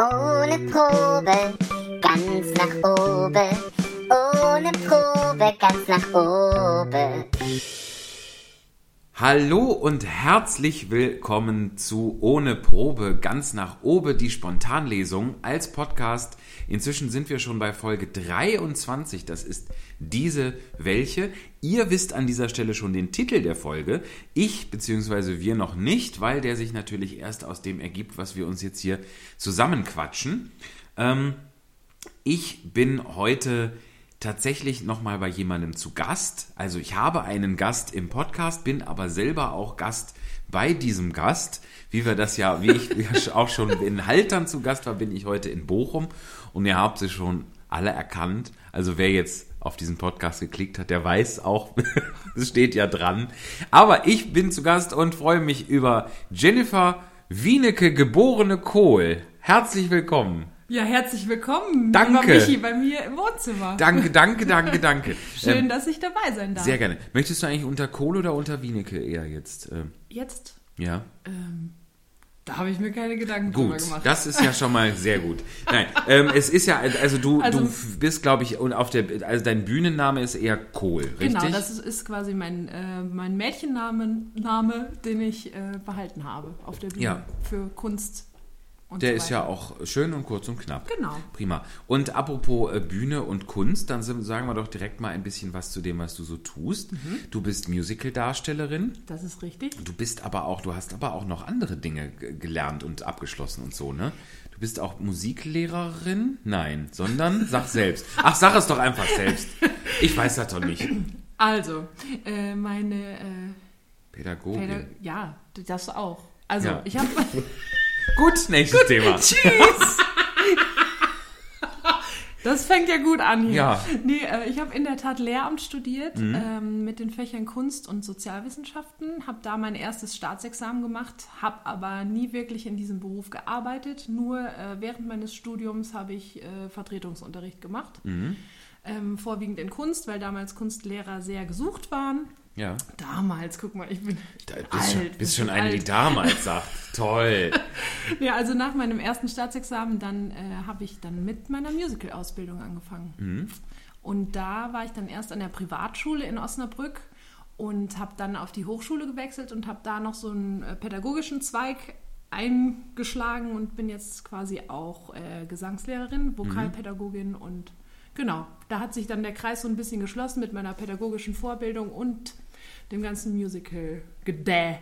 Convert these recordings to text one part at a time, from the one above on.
Ohne Probe, ganz nach oben. Ohne Probe, ganz nach oben. Hallo und herzlich willkommen zu Ohne Probe ganz nach oben die Spontanlesung als Podcast. Inzwischen sind wir schon bei Folge 23. Das ist diese welche. Ihr wisst an dieser Stelle schon den Titel der Folge. Ich bzw. wir noch nicht, weil der sich natürlich erst aus dem ergibt, was wir uns jetzt hier zusammenquatschen. Ähm, ich bin heute tatsächlich nochmal bei jemandem zu Gast. Also ich habe einen Gast im Podcast, bin aber selber auch Gast bei diesem Gast. Wie wir das ja, wie ich auch schon in Haltern zu Gast war, bin ich heute in Bochum und ihr habt sie schon alle erkannt. Also wer jetzt auf diesen Podcast geklickt hat, der weiß auch, es steht ja dran. Aber ich bin zu Gast und freue mich über Jennifer Wienecke, geborene Kohl. Herzlich willkommen. Ja, herzlich willkommen, Danke. lieber Michi, bei mir im Wohnzimmer. Danke, danke, danke, danke. Schön, Ähm, dass ich dabei sein darf. Sehr gerne. Möchtest du eigentlich unter Kohl oder unter Wienecke eher jetzt? Ähm, Jetzt, ja. ähm, da habe ich mir keine Gedanken drüber Gut, gemacht. das ist ja schon mal sehr gut. Nein, ähm, es ist ja, also du, Also- du bist, glaube ich, und auf der, also dein Bühnenname ist eher Kohl, richtig? Genau, das ist, ist quasi mein, äh, mein Mädchenname, Name, den ich äh, behalten habe auf der Bühne Ja. für Kunst und Der so ist ja auch schön und kurz und knapp. Genau. Prima. Und apropos äh, Bühne und Kunst, dann sind- sagen wir doch direkt mal ein bisschen was zu dem, was du so tust. Mhm. Du bist Musical-Darstellerin. Das ist richtig. Du bist aber auch, du hast aber auch noch andere Dinge gelernt und abgeschlossen und so, ne? Du bist auch Musiklehrerin? Nein, sondern sag selbst. Ach, sag es doch einfach selbst. Ich weiß das doch nicht. Also, äh, meine, äh, Pädagogin. Päda- ja, das auch. Also, Ja. ich habe Gut, nächstes Thema. Tschüss. Das fängt ja gut an hier. Ja. Mhm. Nee, äh, ich habe in der Tat Lehramt studiert ähm, mit den Fächern Kunst und Sozialwissenschaften, habe da mein erstes Staatsexamen gemacht, habe aber nie wirklich in diesem Beruf gearbeitet. Nur äh, während meines Studiums habe ich äh, Vertretungsunterricht gemacht. Mhm. Ähm, vorwiegend in Kunst, weil damals Kunstlehrer sehr gesucht waren. Ja. Damals, guck mal, ich bin Da alt. bist schon, bist ich schon eine, die alt. damals sagt. Toll. Ja, also nach meinem ersten Staatsexamen, dann äh, habe ich dann mit meiner Musical-Ausbildung angefangen. Mhm. Und da war ich dann erst an der Privatschule in Osnabrück und habe dann auf die Hochschule gewechselt und habe da noch so einen äh, pädagogischen Zweig eingeschlagen und bin jetzt quasi auch äh, Gesangslehrerin, Vokalpädagogin und genau, da hat sich dann der Kreis so ein bisschen geschlossen mit meiner pädagogischen Vorbildung und dem ganzen Musical-Gedäh.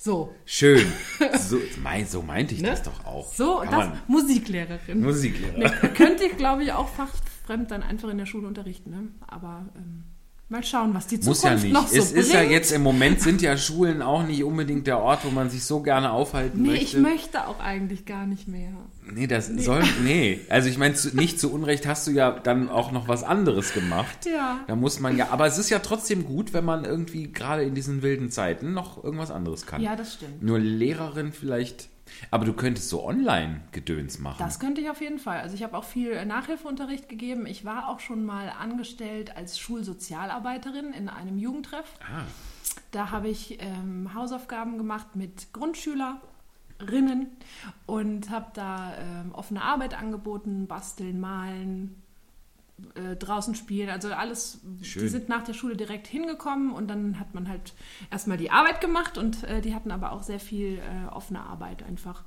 So, Schön. So, mein, so meinte ich Ne? das doch auch. so, Kann das man. Musiklehrerin. Musiklehrer. Ne, könnte ich, glaube ich, auch fachfremd dann einfach in der Schule unterrichten. Ne? Aber ähm, mal schauen, was die Muss Zukunft ja nicht. noch so es bringt. ist ja jetzt im Moment sind ja Schulen auch nicht unbedingt der Ort, wo man sich so gerne aufhalten Nee, möchte. ich möchte auch eigentlich gar nicht mehr. Nee, das soll. Nee. Also ich meine, nicht zu Unrecht hast du ja dann auch noch was anderes gemacht. Ja. Da muss man ja. Aber es ist ja trotzdem gut, wenn man irgendwie gerade in diesen wilden Zeiten noch irgendwas anderes kann. Ja, das stimmt. Nur Lehrerin vielleicht. Aber du könntest so Online-Gedöns machen. Das könnte ich auf jeden Fall. Also ich habe auch viel äh, Nachhilfeunterricht gegeben. Ich war auch schon mal angestellt als Schulsozialarbeiterin in einem Jugendtreff. ah, Da habe ich ähm, Hausaufgaben gemacht mit Grundschülerinnen und habe da ähm, offene Arbeit angeboten, basteln, malen, äh, draußen spielen, also alles. Schön. Die sind nach der Schule direkt hingekommen und dann hat man halt erstmal die Arbeit gemacht und äh, die hatten aber auch sehr viel äh, offene Arbeit einfach.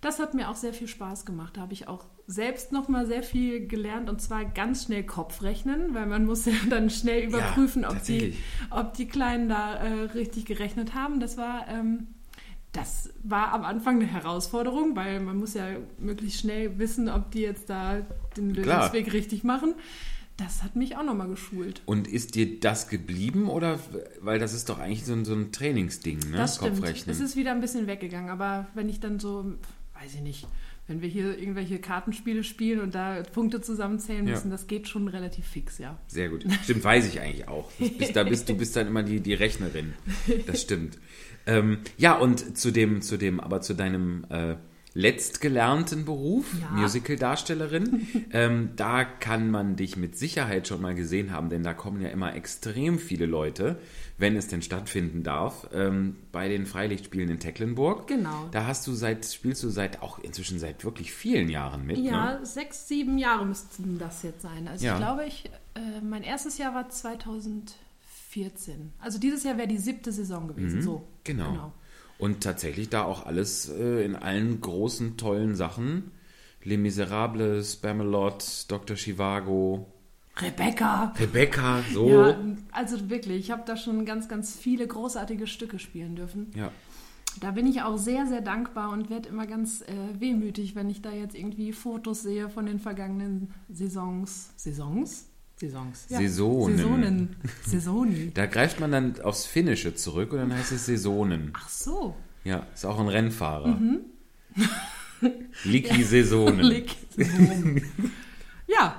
Das hat mir auch sehr viel Spaß gemacht. Da habe ich auch selbst noch mal sehr viel gelernt und zwar ganz schnell Kopfrechnen, weil man muss ja dann schnell überprüfen, ob, die, ob die Kleinen da äh, richtig gerechnet haben. Das war, ähm, das war am Anfang eine Herausforderung, weil man muss ja möglichst schnell wissen, ob die jetzt da den. Lösungsweg richtig machen. Das hat mich auch noch mal geschult. Und ist dir das geblieben oder weil das ist doch eigentlich so ein, so ein Trainingsding, ne? Das stimmt. Es ist wieder ein bisschen weggegangen, aber wenn ich dann so, weiß ich nicht, wenn wir hier irgendwelche Kartenspiele spielen und da Punkte zusammenzählen Ja. müssen, das geht schon relativ fix, ja. Sehr gut. Stimmt, weiß ich eigentlich auch. Bist, da bist du bist dann immer die, die Rechnerin. Das stimmt. Ähm, ja, und zu dem, zu dem, aber zu deinem äh, letztgelernten Beruf, Ja. Musical-Darstellerin. ähm, da kann man dich mit Sicherheit schon mal gesehen haben, denn da kommen ja immer extrem viele Leute, wenn es denn stattfinden darf, ähm, bei den Freilichtspielen in Tecklenburg. Genau. Da hast du seit, spielst du seit auch inzwischen seit wirklich vielen Jahren mit. Ja, Ne? sechs, sieben Jahre müssten das jetzt sein. Also Ja. ich glaube, ich, äh, mein erstes Jahr war 2014. Also dieses Jahr wäre die siebte Saison gewesen. So. Genau. Und tatsächlich da auch alles äh, in allen großen, tollen Sachen. Les Miserables, Spamalot, Dr. Chivago, Rebecca. Rebecca, so. Ja, also wirklich, ich habe da schon ganz, ganz viele großartige Stücke spielen dürfen. Ja. Da bin ich auch sehr, sehr dankbar und werde immer ganz äh, wehmütig, wenn ich da jetzt irgendwie Fotos sehe von den vergangenen Saisons. Saisons? Saisons. Saisonen. Saisonen. Saisoni. Da greift man dann aufs Finnische zurück und dann heißt es Saisonen. Ach so. Ja, ist auch ein Rennfahrer. Mhm. Liki Saisonen. Lick. Saison. ja,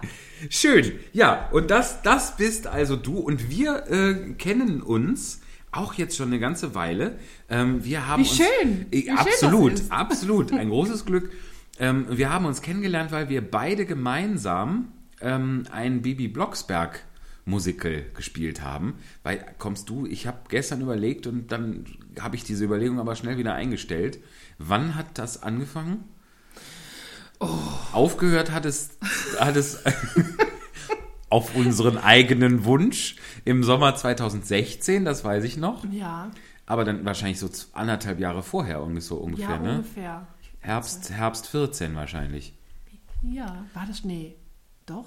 Schön. Ja, und das, das bist also du und wir äh, kennen uns auch jetzt schon eine ganze Weile. Ähm, wir haben Wie uns, schön. Äh, Wie schön das absolut, ist. absolut. Ein großes Glück. Ähm, wir haben uns kennengelernt, weil wir beide gemeinsam ähm, ein Bibi Blocksberg Musical gespielt haben. Weil, kommst du, ich habe gestern überlegt und dann habe ich diese Überlegung aber schnell wieder eingestellt. Wann hat das angefangen? Aufgehört hat es, hat es auf unseren eigenen Wunsch im Sommer 2016, das weiß ich noch. ja, Aber dann wahrscheinlich so anderthalb Jahre vorher so ungefähr, ja, ne? ungefähr. Herbst, Herbst 14 wahrscheinlich. Ja, war das Schnee? Doch?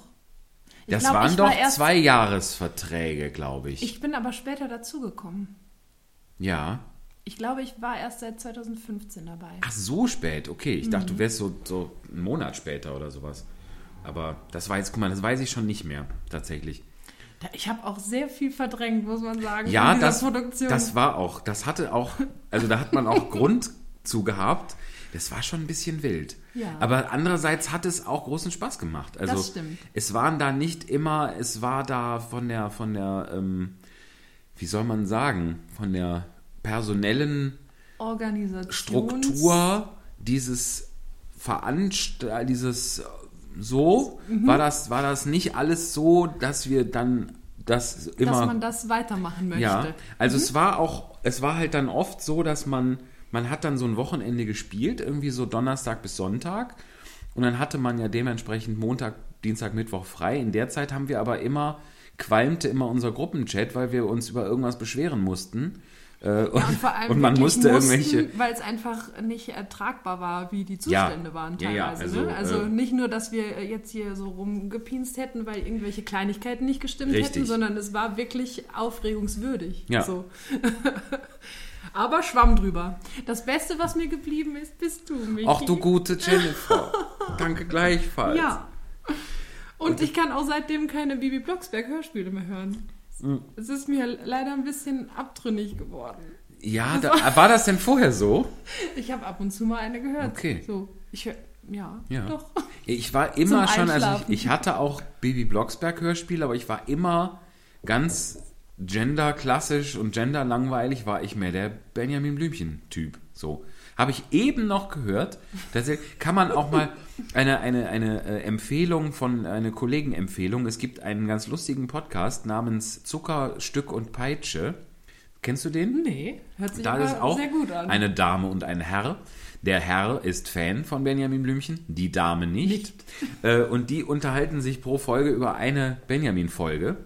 Ich Das glaub, waren doch war zwei Jahresverträge, glaube ich. Ich bin aber später dazugekommen. Ja. Ich glaube, ich war erst seit 2015 dabei. Ach, so spät, okay. Ich dachte, Mhm. du wärst so, so einen Monat später oder sowas. Aber das war jetzt, guck mal, das weiß ich schon nicht mehr, tatsächlich. Ich habe auch sehr viel verdrängt, muss man sagen. Ja, das, Produktion. das war auch, das hatte auch, also da hat man auch Grund zu gehabt. Das war schon ein bisschen wild. Ja. Aber andererseits hat es auch großen Spaß gemacht. Also Das stimmt. es waren da nicht immer, es war da von der, von der, ähm, wie soll man sagen, von der personellen Struktur dieses Veranst dieses so Mhm. war das war das nicht alles so, dass wir dann das immer dass man das weitermachen möchte. ja, also es war auch, es war halt dann oft so, dass man, man hat dann so ein Wochenende gespielt, irgendwie so Donnerstag bis Sonntag. Und dann hatte man ja dementsprechend Montag, Dienstag, Mittwoch frei. In der Zeit haben wir aber immer, qualmte immer unser Gruppenchat, weil wir uns über irgendwas beschweren mussten. Äh, und, Und vor allem und man musste mussten, irgendwelche. weil es einfach nicht ertragbar war, wie die Ja. Zustände waren Ja, teilweise. ja, also, ne? also äh, nicht nur, dass wir jetzt hier so rumgepinst hätten, weil irgendwelche Kleinigkeiten nicht gestimmt Richtig. hätten, sondern es war wirklich aufregungswürdig. Ja. So. Aber schwamm drüber. Das Beste, was mir geblieben ist, bist du, Michi. Ach du gute Jennifer. Danke gleichfalls. Ja. Und ich kann auch seitdem keine Bibi Blocksberg Hörspiele mehr hören. Hm. Es ist mir leider ein bisschen abtrünnig geworden. Ja, da, war das denn vorher so? Ich habe ab und zu mal eine gehört. Okay. So, ich höre, ja, Ja. doch. Ich war immer schon, also ich, ich hatte auch Bibi Blocksberg Hörspiel, aber ich war immer ganz genderklassisch und genderlangweilig, war ich mehr der Benjamin Blümchen-Typ. So. Habe ich eben noch gehört. Tatsächlich kann man auch mal eine, eine, eine äh, Empfehlung von, eine Kollegenempfehlung. Es gibt einen ganz lustigen Podcast namens Zucker, Stück und Peitsche. Kennst du den? Nee, hört sich Da ist auch sehr gut an. eine Dame und ein Herr. Der Herr ist Fan von Benjamin Blümchen, die Dame nicht. Äh, und die unterhalten sich pro Folge über eine Benjamin-Folge.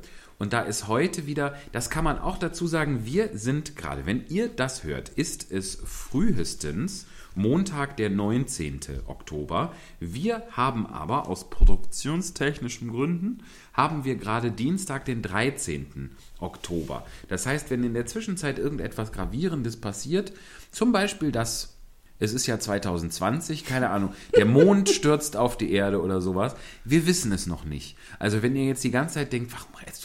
Und da ist heute wieder, das kann man auch dazu sagen, wir sind gerade, wenn ihr das hört, ist es frühestens Montag, der 19. Oktober. Wir haben aber aus produktionstechnischen Gründen, haben wir gerade Dienstag, den 13. Oktober. Das heißt, wenn in der Zwischenzeit irgendetwas Gravierendes passiert, zum Beispiel das es ist ja 2020, keine Ahnung, der Mond stürzt auf die Erde oder sowas. Wir wissen es noch nicht. Also wenn ihr jetzt die ganze Zeit denkt, warum jetzt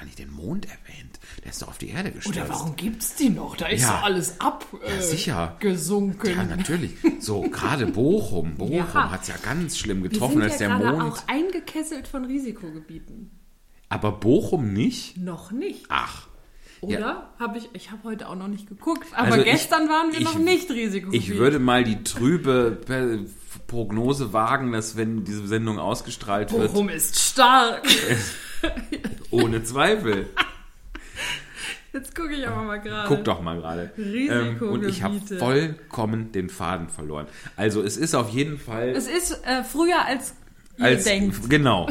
gar nicht den Mond erwähnt? Der ist doch auf die Erde gestürzt. Oder warum gibt's die noch? Da ist Ja. doch alles ab äh, sicher. gesunken. Ja, natürlich. So, gerade Bochum. Bochum Ja. hat es ja ganz schlimm Wir getroffen, sind als ja der gerade Mond. auch eingekesselt von Risikogebieten. Aber Bochum nicht? Noch nicht. Ach. Oder habe ich, ich habe heute auch noch nicht geguckt, aber Also ich- gestern waren wir ich- noch nicht Risikogebiet. Ich würde mal die trübe Prognose wagen, dass wenn diese Sendung ausgestrahlt wird, Bochum ist stark. ohne Zweifel. Jetzt gucke ich aber mal gerade. Guck doch mal gerade. Risikogebiete. und ich habe vollkommen den Faden verloren. Also es ist auf jeden Fall Es ist äh, früher als ihr als denkt. genau.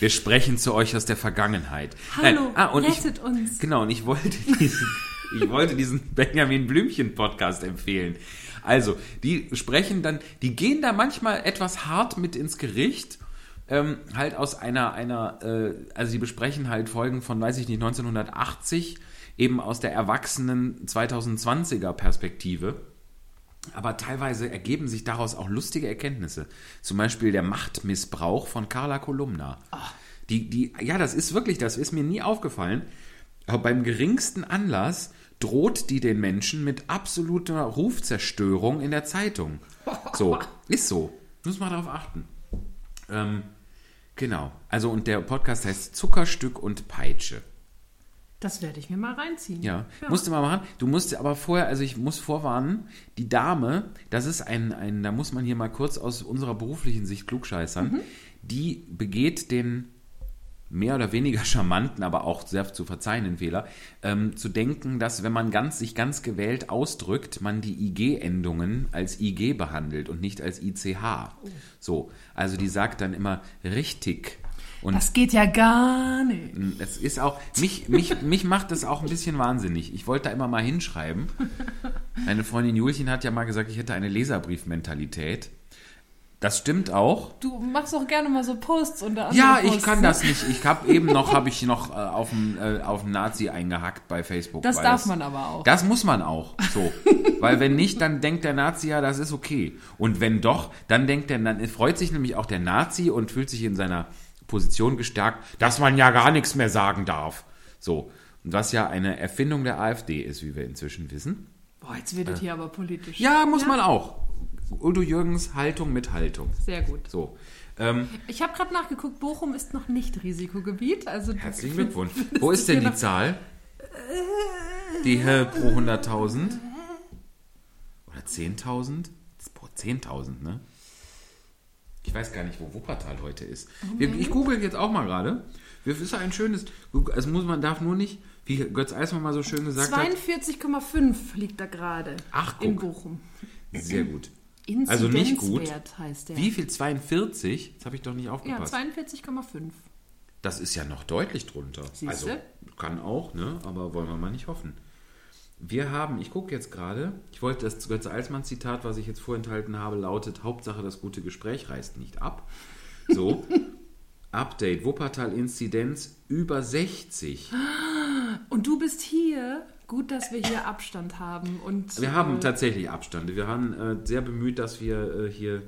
Wir sprechen zu euch aus der Vergangenheit. Hallo, ah, und ich, rettet uns. Genau, und ich wollte diesen, ich wollte diesen Benjamin Blümchen Podcast empfehlen. Also, die sprechen dann, die gehen da manchmal etwas hart mit ins Gericht. Ähm, halt aus einer, einer, äh, also sie besprechen halt Folgen von, weiß ich nicht, 1980, eben aus der erwachsenen 2020er Perspektive. Aber teilweise ergeben sich daraus auch lustige Erkenntnisse. Zum Beispiel der Machtmissbrauch von Carla Kolumna. Die, die, ja, das ist wirklich, das ist mir nie aufgefallen. Aber beim geringsten Anlass droht die den Menschen mit absoluter Rufzerstörung in der Zeitung. So, ist so. Muss man darauf achten. Ähm, genau. Also, und der Podcast heißt Zuckerstück und Peitsche. Das werde ich mir mal reinziehen. Ja, musste mal machen. Du musst aber vorher, also ich muss vorwarnen, die Dame, das ist ein, ein da muss man hier mal kurz aus unserer beruflichen Sicht klugscheißern, die begeht den mehr oder weniger charmanten, aber auch sehr zu verzeihenden Fehler, ähm, zu denken, dass wenn man ganz, sich ganz gewählt ausdrückt, man die IG-Endungen als IG behandelt und nicht als ICH. So, also die sagt dann immer richtig. Und Das geht ja gar nicht. es ist auch, mich, mich, mich macht das auch ein bisschen wahnsinnig. Ich wollte da immer mal hinschreiben. Meine Freundin Julchen hat ja mal gesagt, ich hätte eine Leserbriefmentalität. Das stimmt auch. Du machst auch gerne mal so Posts unter Ja, andere ich Posts, kann ne? das nicht. Ich habe eben noch, habe ich noch äh, auf dem äh, auf dem Nazi eingehackt bei Facebook. Das darf man aber auch. Das muss man auch. So, weil wenn nicht, dann denkt der Nazi ja, das ist okay. Und wenn doch, dann denkt der, dann freut sich nämlich auch der Nazi und fühlt sich in seiner Position gestärkt, dass man ja gar nichts mehr sagen darf. So. Und was ja eine Erfindung der AfD ist, wie wir inzwischen wissen. Boah, jetzt wird es hier aber politisch. Ja, muss man auch. Udo Jürgens Haltung mit Haltung. Sehr gut. So. Ähm, Ich habe gerade nachgeguckt, Bochum ist noch nicht Risikogebiet. Also herzlichen Glückwunsch. Wo ist denn die Zahl? Die äh, pro 100.000? Oder 10.000? Das ist pro 10.000, ne? Ich weiß gar nicht, wo Wuppertal heute ist. Wir, ich google jetzt auch mal gerade. Das ist ein schönes. Es muss man darf nur nicht, wie Götz Eismann mal so schön gesagt hat. 42,5 liegt da gerade Ach, in guck. Bochum. Sehr gut. Also nicht gut. Inzidenzwert heißt der. Wie viel? 42? Jetzt habe ich doch nicht Ja, aufgepasst. 42,5. Das ist ja noch deutlich drunter. Siehste? Also kann auch, ne? Aber wollen wir mal nicht hoffen. Wir haben, ich gucke jetzt gerade, ich wollte das Götze Alsmann Zitat, was ich jetzt vorenthalten habe, lautet: Hauptsache das gute Gespräch reißt nicht ab. So. Update: Wuppertal Inzidenz über 60. Und du bist hier. Gut, dass wir hier Abstand haben. Und, Wir haben äh, tatsächlich Abstände. Wir haben äh, sehr bemüht, dass wir äh, hier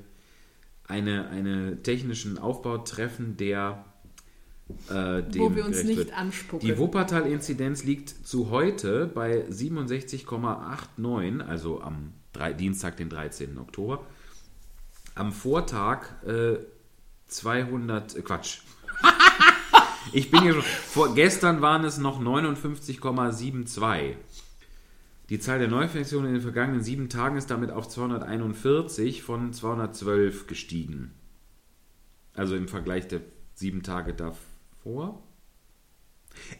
eine, eine technischen Aufbau treffen, der äh, Wo wir uns nicht wird. anspucken. Die Wuppertal-Inzidenz liegt zu heute bei 67,89, also am drei, Dienstag, den 13. Oktober. Am Vortag äh, 200, äh, Quatsch. Ich bin hier schon, vor, gestern waren es noch 59,72. Die Zahl der Neuinfektionen in den vergangenen sieben Tagen ist damit auf 241 von 212 gestiegen. Also im Vergleich der sieben Tage davor.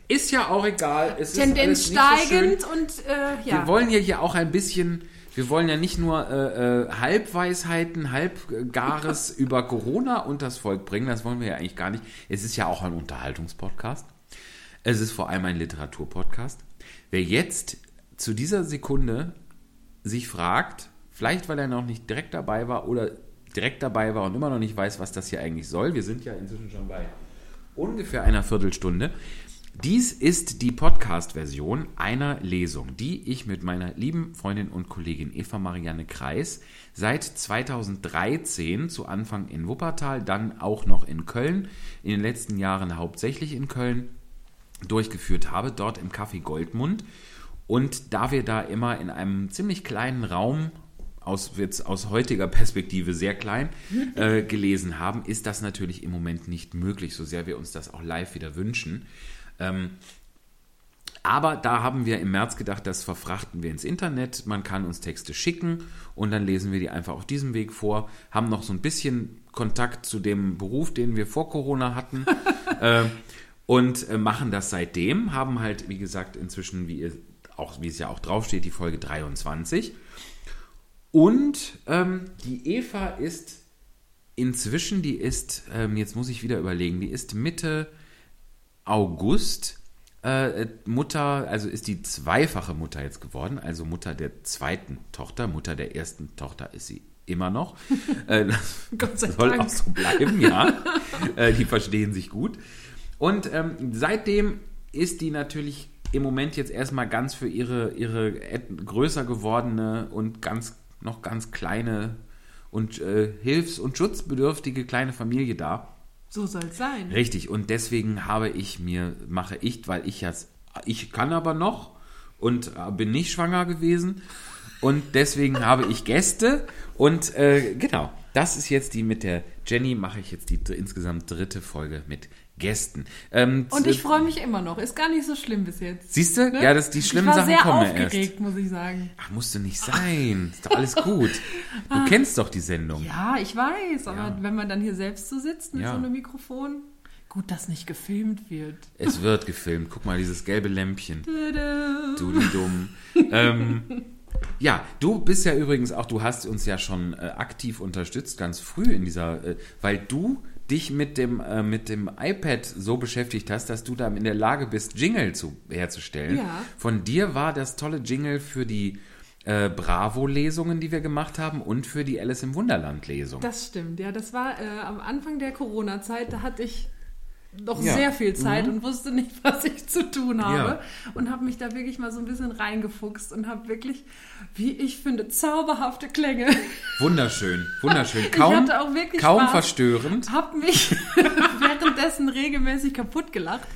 Ist ja auch egal. Es Tendenz nicht so steigend und äh, ja. Wir wollen ja hier auch ein bisschen, wir wollen ja nicht nur äh, äh, Halbweisheiten, Halbgares über Corona und das Volk bringen, das wollen wir ja eigentlich gar nicht. Es ist ja auch ein Unterhaltungspodcast. Es ist vor allem ein Literaturpodcast. Wer jetzt zu dieser Sekunde sich fragt, vielleicht weil er noch nicht direkt dabei war oder direkt dabei war und immer noch nicht weiß, was das hier eigentlich soll, wir sind ja inzwischen schon bei ungefähr einer Viertelstunde. Dies ist die Podcast-Version einer Lesung, die ich mit meiner lieben Freundin und Kollegin Eva Marianne Kreis seit 2013 zu Anfang in Wuppertal, dann auch noch in Köln, in den letzten Jahren hauptsächlich in Köln durchgeführt habe, dort im Café Goldmund. Und da wir da immer in einem ziemlich kleinen Raum aus, jetzt aus heutiger Perspektive sehr klein äh, gelesen haben, ist das natürlich im Moment nicht möglich, so sehr wir uns das auch live wieder wünschen. Ähm, Aber da haben wir im März gedacht, das verfrachten wir ins Internet. Man kann uns Texte schicken und dann lesen wir die einfach auf diesem Weg vor. Haben noch so ein bisschen Kontakt zu dem Beruf, den wir vor Corona hatten. äh, und äh, machen das seitdem. Haben halt, wie gesagt, inzwischen, wie, ihr auch, wie es ja auch draufsteht, die Folge 23. Und ähm, die Eva ist inzwischen, die ist, ähm, jetzt muss ich wieder überlegen, die ist Mitte August äh, Mutter, also ist die zweifache Mutter jetzt geworden, also Mutter der zweiten Tochter, Mutter der ersten Tochter ist sie immer noch. äh, Gott sei soll Dank. auch so bleiben, ja. äh, die verstehen sich gut. Und ähm, seitdem ist die natürlich im Moment jetzt erstmal ganz für ihre, ihre größer gewordene und ganz noch ganz kleine und äh, hilfs- und schutzbedürftige kleine Familie da. So soll es sein. Richtig, und deswegen habe ich mir, mache ich, weil ich jetzt, ich kann aber noch und äh, bin nicht schwanger gewesen und deswegen habe ich Gäste und äh, genau, das ist jetzt die mit der Jenny, mache ich jetzt die insgesamt dritte Folge mit Gästen. Ähm, Und ich freue mich immer noch. Ist gar nicht so schlimm bis jetzt. Siehst du? Ne? Ja, das, die schlimmen ich war Sachen sehr kommen aufgeregt, erst. muss ich sagen. Ach, musst du nicht sein. Ist doch alles gut. Du kennst doch die Sendung. Ja, ich weiß, aber Ja. wenn man dann hier selbst so sitzt mit Ja. so einem Mikrofon, gut, dass nicht gefilmt wird. Es wird gefilmt. Guck mal, dieses gelbe Lämpchen. Du die dumm. ähm, ja, du bist ja übrigens auch, du hast uns ja schon äh, aktiv unterstützt, ganz früh in dieser, äh, weil du dich mit dem, äh, mit dem iPad so beschäftigt hast, dass du da in der Lage bist, Jingle zu, herzustellen. Ja. Von dir war das tolle Jingle für die äh, Bravo-Lesungen, die wir gemacht haben und für die Alice im Wunderland-Lesung. Das stimmt, ja. Das war äh, am Anfang der Corona-Zeit, da hatte ich noch Ja. sehr viel Zeit Mhm. und wusste nicht, was ich zu tun habe. Ja. Und habe mich da wirklich mal so ein bisschen reingefuchst und habe wirklich, wie ich finde, zauberhafte Klänge. Wunderschön, wunderschön. Kaum, hatte auch wirklich kaum Spaß. verstörend. Habe mich währenddessen regelmäßig kaputt gelacht.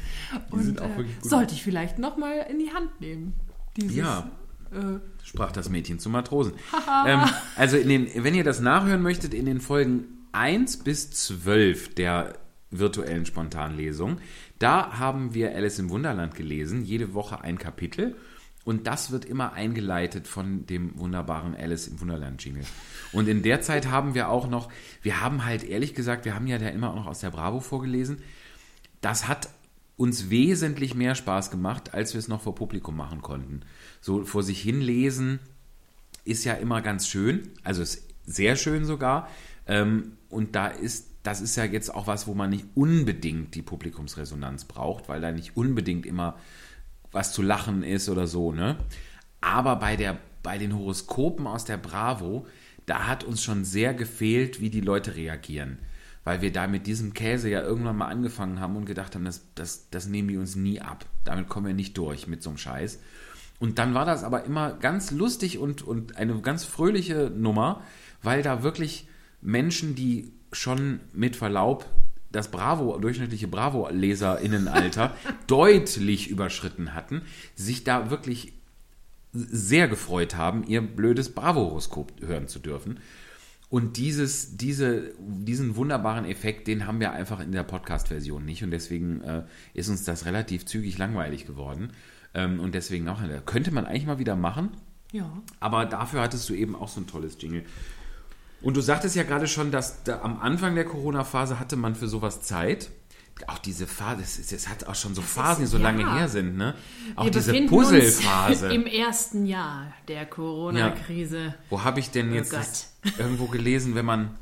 Und sind auch äh, sollte ich vielleicht noch mal in die Hand nehmen. Dieses, Ja. Äh, sprach das Mädchen zum Matrosen. ähm, also den, wenn ihr das nachhören möchtet, in den Folgen 1 bis 12 der virtuellen Spontanlesung, da haben wir Alice im Wunderland gelesen, jede Woche ein Kapitel. Und das wird immer eingeleitet von dem wunderbaren Alice im Wunderland Jingle. Und in der Zeit haben wir auch noch, wir haben halt ehrlich gesagt, wir haben ja da immer auch noch aus der Bravo vorgelesen. Das hat uns wesentlich mehr Spaß gemacht, als wir es noch vor Publikum machen konnten. So vor sich hinlesen ist ja immer ganz schön, also ist sehr schön sogar. Ähm, und da ist, das ist ja jetzt auch was, wo man nicht unbedingt die Publikumsresonanz braucht, weil da nicht unbedingt immer was zu lachen ist oder so, ne? Aber bei der, bei den Horoskopen aus der Bravo, da hat uns schon sehr gefehlt, wie die Leute reagieren. Weil wir da mit diesem Käse ja irgendwann mal angefangen haben und gedacht haben, das, das, das nehmen die uns nie ab. Damit kommen wir nicht durch mit so einem Scheiß. Und dann war das aber immer ganz lustig und, und eine ganz fröhliche Nummer, weil da wirklich Menschen, die schon mit Verlaub das Bravo, durchschnittliche Bravo-LeserInnenalter deutlich überschritten hatten, sich da wirklich sehr gefreut haben, ihr blödes Bravo-Horoskop hören zu dürfen. Und dieses, diese, diesen wunderbaren Effekt, den haben wir einfach in der Podcast-Version nicht. Und deswegen äh, ist uns das relativ zügig langweilig geworden. Ähm, und deswegen auch, könnte man eigentlich mal wieder machen. ja. Aber dafür hattest du eben auch so ein tolles Jingle. Und du sagtest ja gerade schon, dass da am Anfang der Corona-Phase hatte man für sowas Zeit. Auch diese Phase, es, hat auch schon so Phasen, die so ja. lange her sind, ne? Auch Wir diese Puzzlephase. Im ersten Jahr der Corona-Krise. Wo habe ich denn Oh jetzt das irgendwo gelesen, wenn man,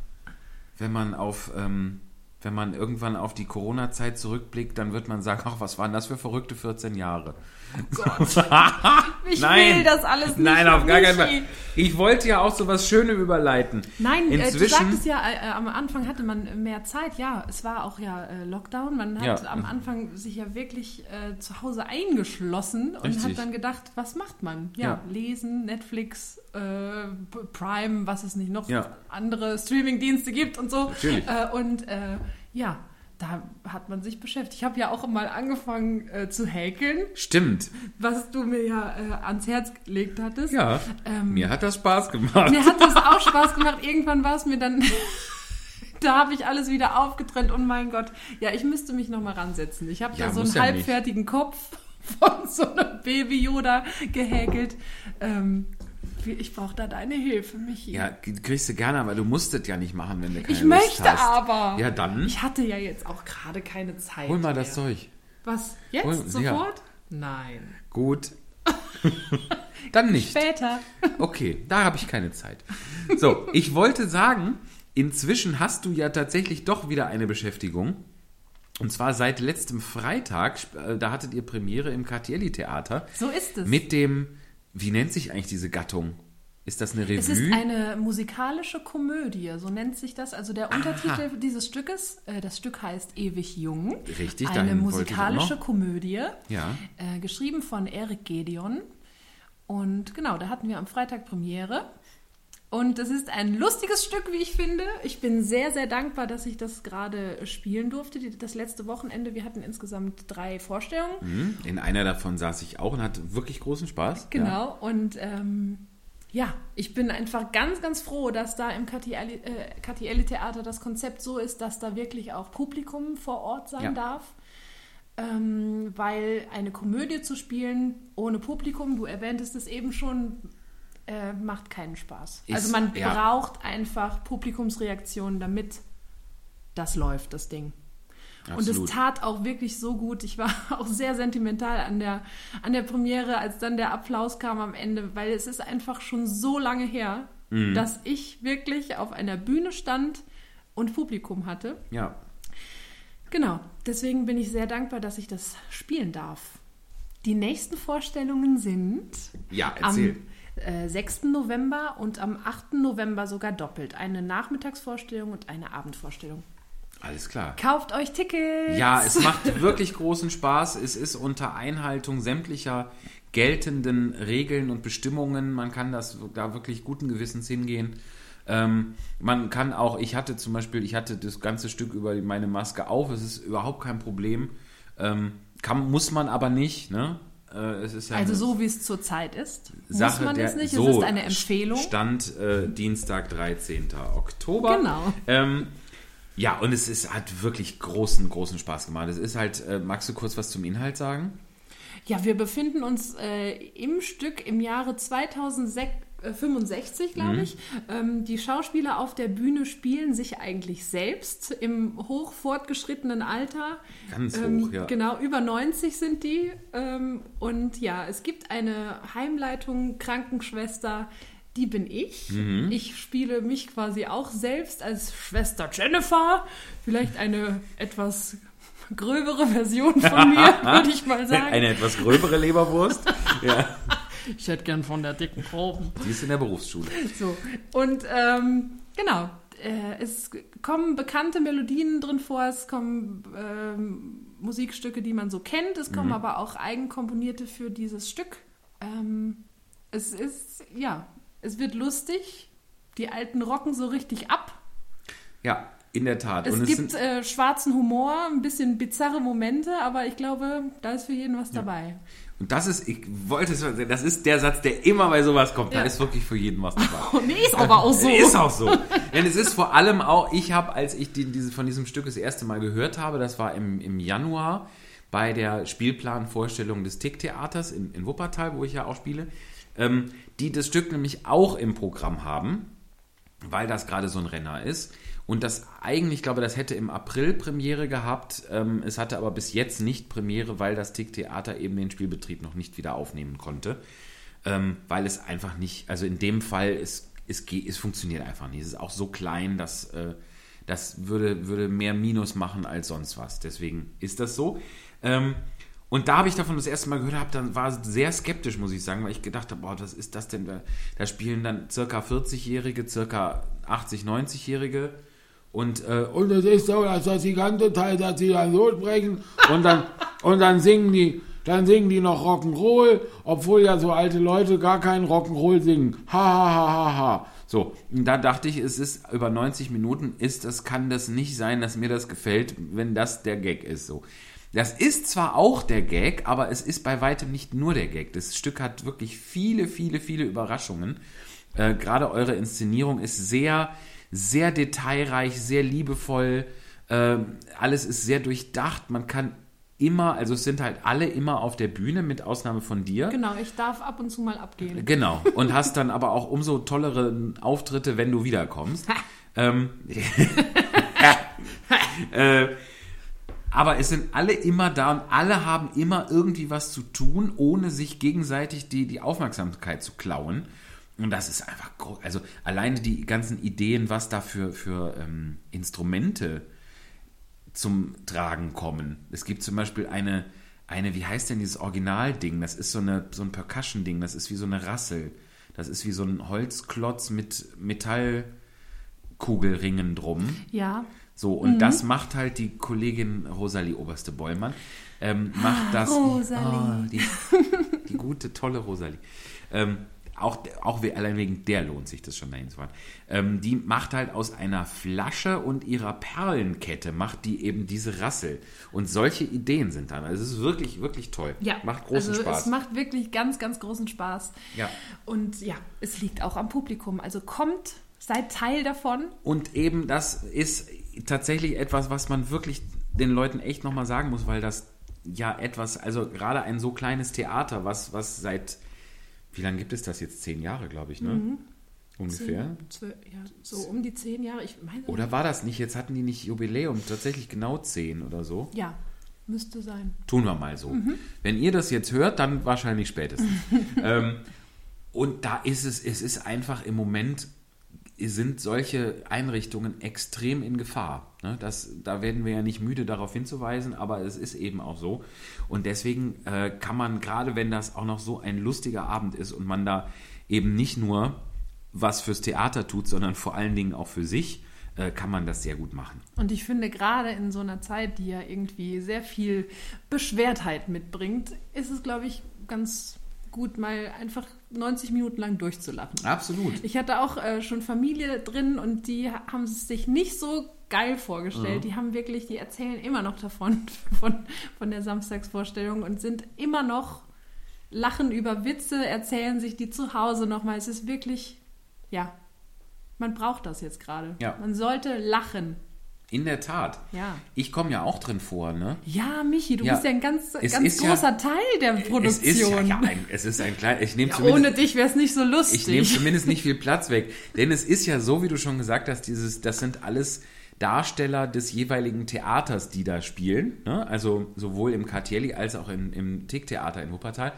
wenn man auf, ähm, wenn man irgendwann auf die Corona-Zeit zurückblickt, dann wird man sagen, ach, was waren das für verrückte 14 Jahre? Ich Nein. will das alles nicht. Nein, auf gar keinen Fall. Ich wollte ja auch so was Schönes überleiten. Nein, äh, du Inzwischen, sagtest ja, äh, am Anfang hatte man mehr Zeit. Ja, es war auch ja äh, Lockdown. Man hat Ja. am Anfang sich ja wirklich äh, zu Hause eingeschlossen und Richtig. hat dann gedacht, was macht man? Ja, Ja. lesen, Netflix, äh, Prime, was es nicht noch Ja. andere Streaming-Dienste gibt und so. Natürlich. Äh, und äh, ja, da hat man sich beschäftigt. Ich habe ja auch mal angefangen äh, zu häkeln, Stimmt. was du mir ja äh, ans Herz gelegt hattest. Ja, Ähm, mir hat das Spaß gemacht. Mir hat das auch Spaß gemacht. Irgendwann war es mir dann. da habe ich alles wieder aufgetrennt und mein Gott. Ja, ich müsste mich nochmal ransetzen. Ich habe Ja, da so einen ja nicht. halbfertigen Kopf von so einem Baby Yoda gehäkelt. Ähm, ich brauche da deine Hilfe, Michi. Ja, kriegst du gerne, aber du musst es ja nicht machen, wenn du keine ich Lust möchte hast. aber. Ja, dann Ich hatte ja jetzt auch gerade keine Zeit. hol mal das mehr. Zeug. Was? Jetzt? Hol- ja. sofort? Nein. Gut. dann nicht. Später. Okay, da habe ich keine Zeit. So, ich wollte sagen, inzwischen hast du ja tatsächlich doch wieder eine Beschäftigung. Und zwar seit letztem Freitag, äh, da hattet ihr Premiere im Cartielli Theater So ist es. mit dem, wie nennt sich eigentlich diese Gattung? Ist das eine Revue? Es ist eine musikalische Komödie, so nennt sich das. Also der Untertitel dieses Stückes, äh, das Stück heißt Ewig Jung. Richtig, Eine musikalische. Komödie, Ja. äh, geschrieben von Eric Gedeon. Und genau, da hatten wir am Freitag Premiere. Und es ist ein lustiges Stück, wie ich finde. Ich bin sehr, sehr dankbar, dass ich das gerade spielen durfte. Das letzte Wochenende, wir hatten insgesamt drei Vorstellungen. Hm, In einer davon saß ich auch und hatte wirklich großen Spaß. Genau, Ja. und ähm, ja, ich bin einfach ganz, ganz froh, dass da im Cattielli äh, das Konzept so ist, dass da wirklich auch Publikum vor Ort sein Ja. darf. Ähm, weil eine Komödie zu spielen ohne Publikum, du erwähntest es eben schon, äh, macht keinen Spaß. Ist- also man ja. braucht einfach Publikumsreaktionen, damit das läuft, das Ding. Und es Absolut. tat auch wirklich so gut. Ich war auch sehr sentimental an der, an der Premiere, als dann der Applaus kam am Ende, weil es ist einfach schon so lange her, Mhm. dass ich wirklich auf einer Bühne stand und Publikum hatte. ja. Genau, deswegen bin ich sehr dankbar, dass ich das spielen darf. Die nächsten Vorstellungen sind Ja, erzähl. am äh, 6. November und am 8. November sogar doppelt. Eine Nachmittagsvorstellung und eine Abendvorstellung. Alles klar. Kauft euch Tickets! Ja, es macht wirklich großen Spaß. Es ist unter Einhaltung sämtlicher geltenden Regeln und Bestimmungen. Man kann das da wirklich guten Gewissens hingehen. Ähm, man kann auch, ich hatte zum Beispiel, ich hatte das ganze Stück über meine Maske auf. Es ist überhaupt kein Problem. Ähm, kann, muss man aber nicht. Ne? Äh, ja Also so wie es zurzeit ist, Sache muss man der, es nicht. So, es ist eine Empfehlung. Stand äh, Dienstag, 13. Oktober. Genau. Ähm, ja, und es ist, hat wirklich großen, großen Spaß gemacht. Es ist halt, äh, magst du kurz was zum Inhalt sagen? Ja, wir befinden uns äh, im Stück im Jahre 2065, glaube Mhm. ich. Ähm, die Schauspieler auf der Bühne spielen sich eigentlich selbst im hoch fortgeschrittenen Alter. Ganz Ähm, hoch, ja. Genau, über 90 sind die. Ähm, und ja, es gibt eine Heimleitung, Krankenschwester, die bin ich. Mhm. Ich spiele mich quasi auch selbst als Schwester Jennifer. Vielleicht eine etwas gröbere Version von mir, würde ich mal sagen. Eine etwas gröbere Leberwurst. ja. Ich hätte gern von der dicken Proben. Die ist in der Berufsschule. So. Und ähm, genau. Äh, es kommen bekannte Melodien drin vor, es kommen ähm, Musikstücke, die man so kennt, es kommen aber auch eigenkomponierte für dieses Stück. Ähm, es ist, ja, es wird lustig. Die Alten rocken so richtig ab. Ja, in der Tat. Es und es gibt sind, äh, schwarzen Humor, ein bisschen bizarre Momente, aber ich glaube, da ist für jeden was dabei. Und das ist, ich wollte es, das ist der Satz, der immer bei sowas kommt. Da Ja. ist wirklich für jeden was dabei. Oh, nee, ist aber auch so. Ist auch so. Denn es ist vor allem auch, ich habe, als ich die, diese, von diesem Stück das erste Mal gehört habe, das war im, im Januar bei der Spielplanvorstellung des Tick-Theaters in, in Wuppertal, wo ich ja auch spiele, ähm, die das Stück nämlich auch im Programm haben, weil das gerade so ein Renner ist. Und das eigentlich, ich glaube, das hätte im April Premiere gehabt. Ähm, es hatte aber bis jetzt nicht Premiere, weil das Tick-Theater eben den Spielbetrieb noch nicht wieder aufnehmen konnte ähm, weil es einfach nicht, also in dem Fall, es, es, es funktioniert einfach nicht. Es ist auch so klein, dass äh, das würde, würde mehr Minus machen als sonst was. Deswegen ist das so. Ähm, und da habe ich davon das erste Mal gehört, hab, dann war sehr skeptisch, muss ich sagen, weil ich gedacht habe, boah, was ist das denn? Da, da spielen dann circa 40-Jährige, circa 80, 90-Jährige. Und, äh, und es ist so, dass das die ganze Zeit, dass sie dann so sprechen und dann, und dann singen die, dann singen die noch Rock'n'Roll, obwohl ja so alte Leute gar keinen Rock'n'Roll singen. Ha, ha, ha, ha, ha. So, und da dachte ich, es ist über 90 Minuten, ist das, kann das nicht sein, dass mir das gefällt, wenn das der Gag ist, so. Das ist zwar auch der Gag, aber es ist bei weitem nicht nur der Gag. Das Stück hat wirklich viele, viele, viele Überraschungen. Äh, Gerade eure Inszenierung ist sehr, sehr detailreich, sehr liebevoll. Ähm, alles ist sehr durchdacht. Man kann immer, also es sind halt alle immer auf der Bühne, mit Ausnahme von dir. Genau, ich darf ab und zu mal abgehen. Genau. Und hast dann aber auch umso tollere Auftritte, wenn du wiederkommst. ähm, äh, aber es sind alle immer da und alle haben immer irgendwie was zu tun, ohne sich gegenseitig die, die Aufmerksamkeit zu klauen. Und das ist einfach, also alleine die ganzen Ideen, was da für, für ähm, Instrumente zum Tragen kommen. Es gibt zum Beispiel eine, eine, wie heißt denn dieses Originalding? Das ist so, eine, so ein Percussion-Ding, das ist wie so eine Rassel. Das ist wie so ein Holzklotz mit Metallkugelringen drum. Ja, So, und das macht halt die Kollegin Rosalie Oberste-Bollmann. Ähm, macht das. Rosalie. Ah, die, die gute, tolle Rosalie. Ähm, auch, auch allein wegen der lohnt sich das schon dahin zu fahren. Ähm, die macht halt aus einer Flasche und ihrer Perlenkette macht die eben diese Rassel. Und solche Ideen sind dann. Also es ist wirklich, wirklich toll. ja. Macht großen also Spaß. Es macht wirklich ganz, ganz großen Spaß. Ja. Und ja, es liegt auch am Publikum. Also kommt, seid Teil davon. Und eben das ist tatsächlich etwas, was man wirklich den Leuten echt nochmal sagen muss, weil das ja etwas, also gerade ein so kleines Theater, was, was seit, wie lange gibt es das jetzt? Zehn Jahre, glaube ich, ne? Ungefähr. Zehn, zwölf, ja, so um die zehn Jahre. Ich meine, Oder war das nicht? Jetzt hatten die nicht Jubiläum, tatsächlich genau zehn oder so. ja, müsste sein. Tun wir mal so. Wenn ihr das jetzt hört, dann wahrscheinlich spätestens. ähm, und da ist es, es ist einfach im Moment, sind solche Einrichtungen extrem in Gefahr. Ne? Das, da werden wir ja nicht müde darauf hinzuweisen, aber es ist eben auch so. Und deswegen äh, kann man, gerade wenn das auch noch so ein lustiger Abend ist und man da eben nicht nur was fürs Theater tut, sondern vor allen Dingen auch für sich, äh, kann man das sehr gut machen. Und ich finde, gerade in so einer Zeit, die ja irgendwie sehr viel Beschwertheit mitbringt, ist es, glaube ich, ganz gut, mal einfach 90 Minuten lang durchzulachen. Absolut. Ich hatte auch äh, schon Familie drin und die ha- haben es sich nicht so geil vorgestellt. Die haben wirklich, die erzählen immer noch davon, von, von der Samstagsvorstellung und sind immer noch, lachen über Witze, erzählen sich die zu Hause nochmal. Es ist wirklich, ja, man braucht das jetzt gerade. Ja. Man sollte lachen. In der Tat. Ja. Ich komme ja auch drin vor, ne? Ja, Michi, du Ja. bist ja ein ganz, Es ganz ist ja- großer Teil der Produktion. Es ist ja, ja ein, es ist ein klein, ich nehme zumindest, ohne dich wäre es nicht so lustig. ich nehme zumindest nicht viel Platz weg, denn es ist ja so, wie du schon gesagt hast, dieses, das sind alles Darsteller des jeweiligen Theaters, die da spielen, ne? also sowohl im Cartielli als auch in, im Tick-Theater in Wuppertal.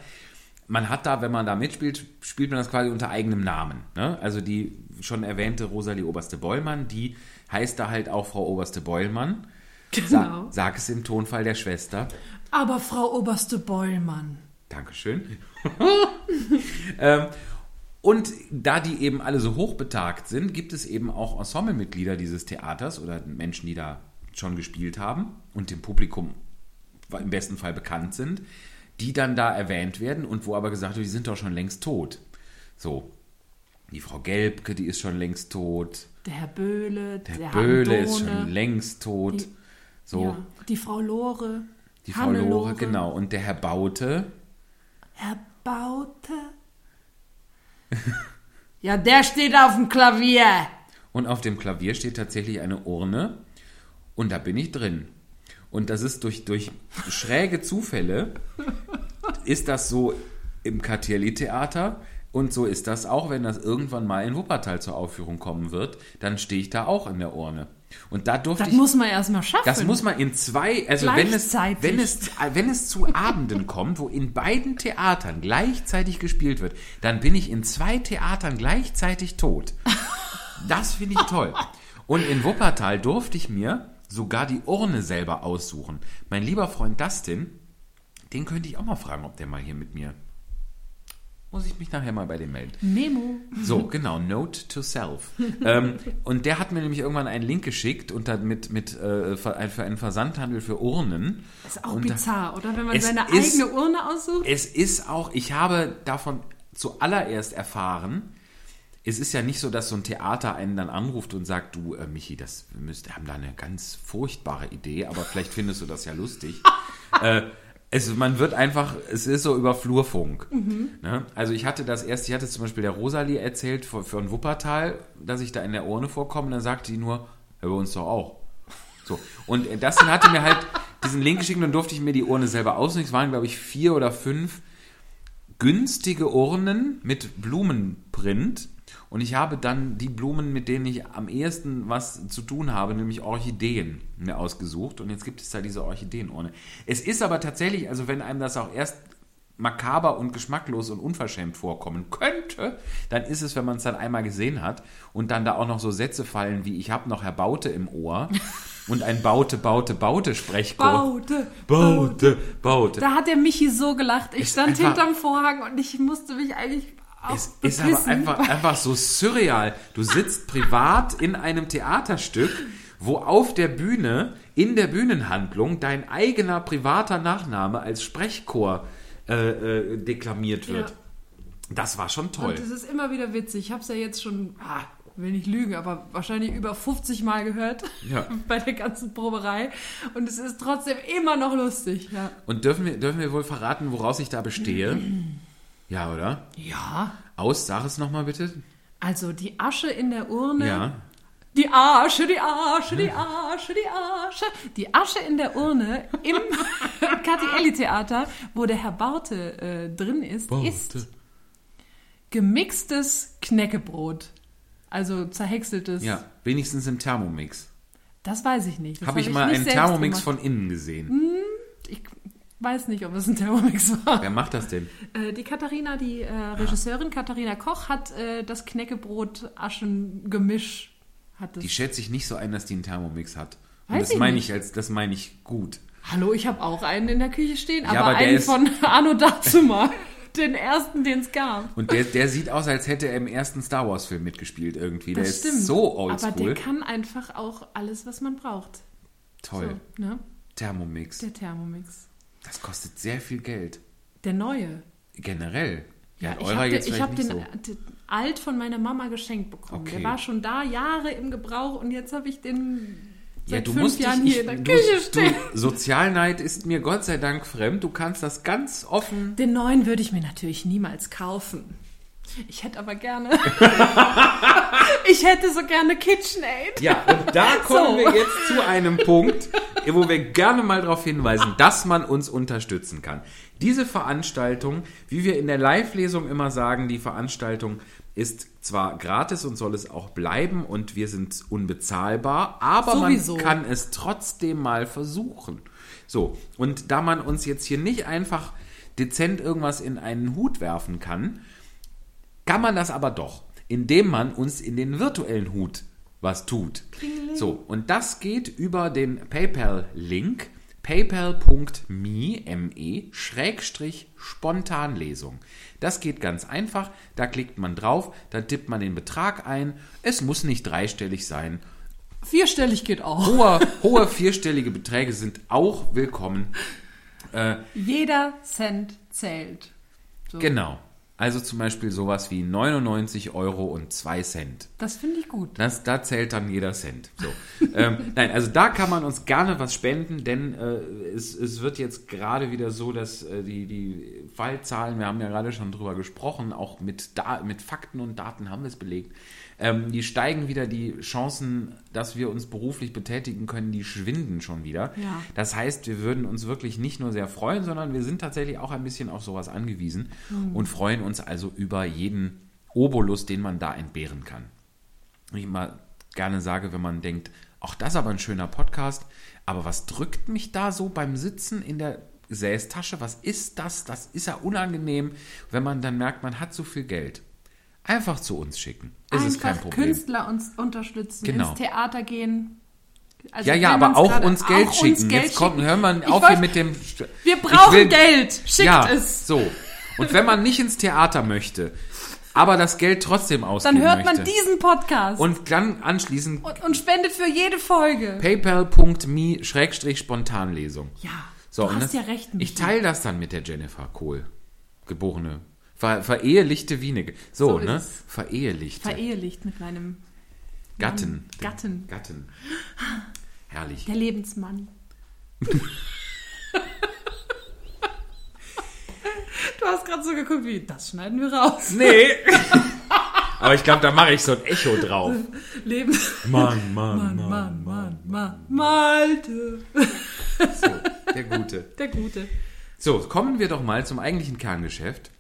Man hat da, wenn man da mitspielt, spielt man das quasi unter eigenem Namen. Ne? Also die schon erwähnte Rosalie Oberste-Bollmann, die heißt da halt auch Frau Oberste-Bollmann. Genau. Sa sag es im Tonfall der Schwester. Aber Frau Oberste Bollmann. Dankeschön. ähm, und da die eben alle so hochbetagt sind, gibt es eben auch Ensemblemitglieder dieses Theaters oder Menschen, die da schon gespielt haben und dem Publikum im besten Fall bekannt sind, die dann da erwähnt werden und wo aber gesagt wird, die sind doch schon längst tot. So. Die Frau Gelbke, die ist schon längst tot. Der Herr Böhle, Der, der, Böhle Herr ist schon längst tot. Die- so. Ja, die Frau Lore. Die Frau Lore, Hannelore, genau. Und der Herr Baute, Herr Baute. ja, der steht auf dem Klavier. Und auf dem Klavier steht tatsächlich eine Urne und da bin ich drin. Und das ist durch, durch schräge Zufälle, ist das so im Cartielli-Theater und so ist das auch, wenn das irgendwann mal in Wuppertal zur Aufführung kommen wird, dann stehe ich da auch in der Urne. Und da durfte Das ich... muss man erstmal schaffen. Das muss man in zwei, also wenn es, wenn, es, wenn es zu Abenden kommt, wo in beiden Theatern gleichzeitig gespielt wird, dann bin ich in zwei Theatern gleichzeitig tot. Das finde ich toll. Und in Wuppertal durfte ich mir sogar die Urne selber aussuchen. Mein lieber Freund Dustin, den könnte ich auch mal fragen, ob der mal hier mit mir. Muss ich mich nachher mal bei dem melden. Memo. So, genau, Note to Self. ähm, und der hat mir nämlich irgendwann einen Link geschickt und dann mit, mit äh, für ein- für einen Versandhandel für Urnen. Das ist auch und da- bizarr, oder? Wenn man seine ist- eigene Urne aussucht. Es ist auch, ich habe davon zuallererst erfahren, es ist ja nicht so, dass so ein Theater einen dann anruft und sagt, du, äh, Michi, das wir müsst, haben da eine ganz furchtbare Idee, aber vielleicht findest du das ja lustig. äh, es, man wird einfach, es ist so über Flurfunk. Ne? Also ich hatte das erst, ich hatte zum Beispiel der Rosalie erzählt von, von Wuppertal, dass ich da in der Urne vorkomme, und dann sagte die nur, ja, bei uns doch auch. So. Und das hatte mir halt, diesen Link geschickt und dann durfte ich mir die Urne selber aussuchen. Es waren, glaube ich, vier oder fünf günstige Urnen mit Blumenprint. Und ich habe dann die Blumen, mit denen ich am ehesten was zu tun habe, nämlich Orchideen, mir ausgesucht. Und jetzt gibt es da diese Orchideenurne. Es ist aber tatsächlich, also wenn einem das auch erst makaber und geschmacklos und unverschämt vorkommen könnte, dann ist es, wenn man es dann einmal gesehen hat und dann da auch noch so Sätze fallen wie ich habe noch Herr Baute im Ohr und ein Baute, Baute, Baute Sprechchor. Baute, Baute, Baute. Da hat der Michi so gelacht. Ich Ist stand hinterm Vorhang und ich musste mich eigentlich Es ist aber einfach, einfach so surreal. Du sitzt privat in einem Theaterstück, wo auf der Bühne, in der Bühnenhandlung, dein eigener privater Nachname als Sprechchor äh, äh, deklamiert wird. Ja. Das war schon toll. Und es ist immer wieder witzig. Ich habe es ja jetzt schon, ah, will nicht lügen, aber wahrscheinlich über 50 Mal gehört Ja. bei der ganzen Proberei. Und es ist trotzdem immer noch lustig. Ja. Und dürfen wir, dürfen wir wohl verraten, woraus ich da bestehe? Ja, oder? ja. Aus, sag es nochmal bitte. Also die Asche in der Urne. Ja. Die Asche, die Asche, die Asche, die Asche. Die Asche in der Urne im Katielli-Theater, wo der Herr Baute äh, drin ist, ist gemixtes Knäckebrot. Also zerhäckseltes. Ja, wenigstens im Thermomix. Das weiß ich nicht. Habe hab ich mal einen Thermomix gemacht. von innen gesehen. Weiß nicht, ob es ein Thermomix war. Wer macht das denn? Äh, die Katharina, die äh, Regisseurin Katharina Koch, hat äh, das Knäckebrot-Aschen-Gemisch. Die schätze ich nicht so ein, dass die einen Thermomix hat. Und Weiß das ich meine nicht. ich als, das meine ich gut. Hallo, ich habe auch einen in der Küche stehen, aber, aber der einen ist- von Anno Dazuma. den ersten, den es gab. Und der, der sieht aus, als hätte er im ersten Star Wars Film mitgespielt irgendwie. Der Das ist stimmt. so Aber oldschool. der kann einfach auch alles, was man braucht. Toll. So, ne? Thermomix. Der Thermomix. Das kostet sehr viel Geld. Der neue. Generell. Ja, ich eurer habe den, ich hab den, so. den alt von meiner Mama geschenkt bekommen. Okay. Der war schon da, Jahre im Gebrauch und jetzt habe ich den Ja, seit du fünf Jahren dich, hier ich, in der Küche stehen. Sozialneid ist mir Gott sei Dank fremd. Du kannst das ganz offen. Den neuen würde ich mir natürlich niemals kaufen. Ich hätte aber gerne. ich hätte so gerne KitchenAid. Ja, und da kommen So. wir jetzt zu einem Punkt, wo wir gerne mal darauf hinweisen, dass man uns unterstützen kann. Diese Veranstaltung, wie wir in der Live-Lesung immer sagen, die Veranstaltung ist zwar gratis und soll es auch bleiben und wir sind unbezahlbar, aber Sowieso. man kann es trotzdem mal versuchen. So, und da man uns jetzt hier nicht einfach dezent irgendwas in einen Hut werfen kann, kann man das aber doch, indem man uns in den virtuellen Hut was tut. So, und das geht über den PayPal-Link paypal.me me, Schrägstrich Spontanlesung. Das geht ganz einfach, da klickt man drauf, da tippt man den Betrag ein. Es muss nicht dreistellig sein. Vierstellig geht auch. Hohe, hohe vierstellige Beträge sind auch willkommen. Jeder Cent zählt. So. Genau. Also zum Beispiel sowas wie 99 Euro und 2 Cent. Das finde ich gut. Das, da zählt dann jeder Cent. So. ähm, nein, also da kann man uns gerne was spenden, denn äh, es, es wird jetzt gerade wieder so, dass äh, die, die Fallzahlen, wir haben ja gerade schon drüber gesprochen, auch mit, da mit Fakten und Daten haben wir es belegt, ähm, die steigen wieder, die Chancen, dass wir uns beruflich betätigen können, die schwinden schon wieder. Ja. Das heißt, wir würden uns wirklich nicht nur sehr freuen, sondern wir sind tatsächlich auch ein bisschen auf sowas angewiesen und freuen uns also über jeden Obolus, den man da entbehren kann ich immer gerne sage, wenn man denkt, auch das ist aber ein schöner Podcast, aber was drückt mich da so beim Sitzen in der Gesäßtasche? Was ist das? Das ist ja unangenehm, wenn man dann merkt, man hat so viel Geld. Einfach zu uns schicken. Ist es kein Problem. Künstler uns unterstützen, Genau. ins Theater gehen. Also Ja, ja, aber auch uns Geld auch schicken. uns Geld Jetzt kommt, hören wir auf wollt- hier mit dem. Wir brauchen will- Geld. Schickt ja, es. so. Und wenn man nicht ins Theater möchte, aber das Geld trotzdem ausgeben Dann hört man möchte. diesen Podcast und, und dann anschließend und, spendet für jede Folge. paypal.me schrägstrich Spontanlesung. Ja, So, du und hast das, ja recht. Ich Michi. teile das dann mit der Jennifer Kohl. Geborene. Ver, verehelichte Wienige. So, So ne? es. Verehelichte. Verehelicht mit meinem Gatten. Mann. Gatten. Gatten. Herrlich. Der Lebensmann. du hast gerade so geguckt, wie, das schneiden wir raus. Nee. Aber ich glaube, da mache ich so ein Echo drauf. Lebens... Mann, Mann, Mann, Mann, Mann, Mann, Malte. So. Der Gute. Der Gute. So, kommen wir doch mal zum eigentlichen Kerngeschäft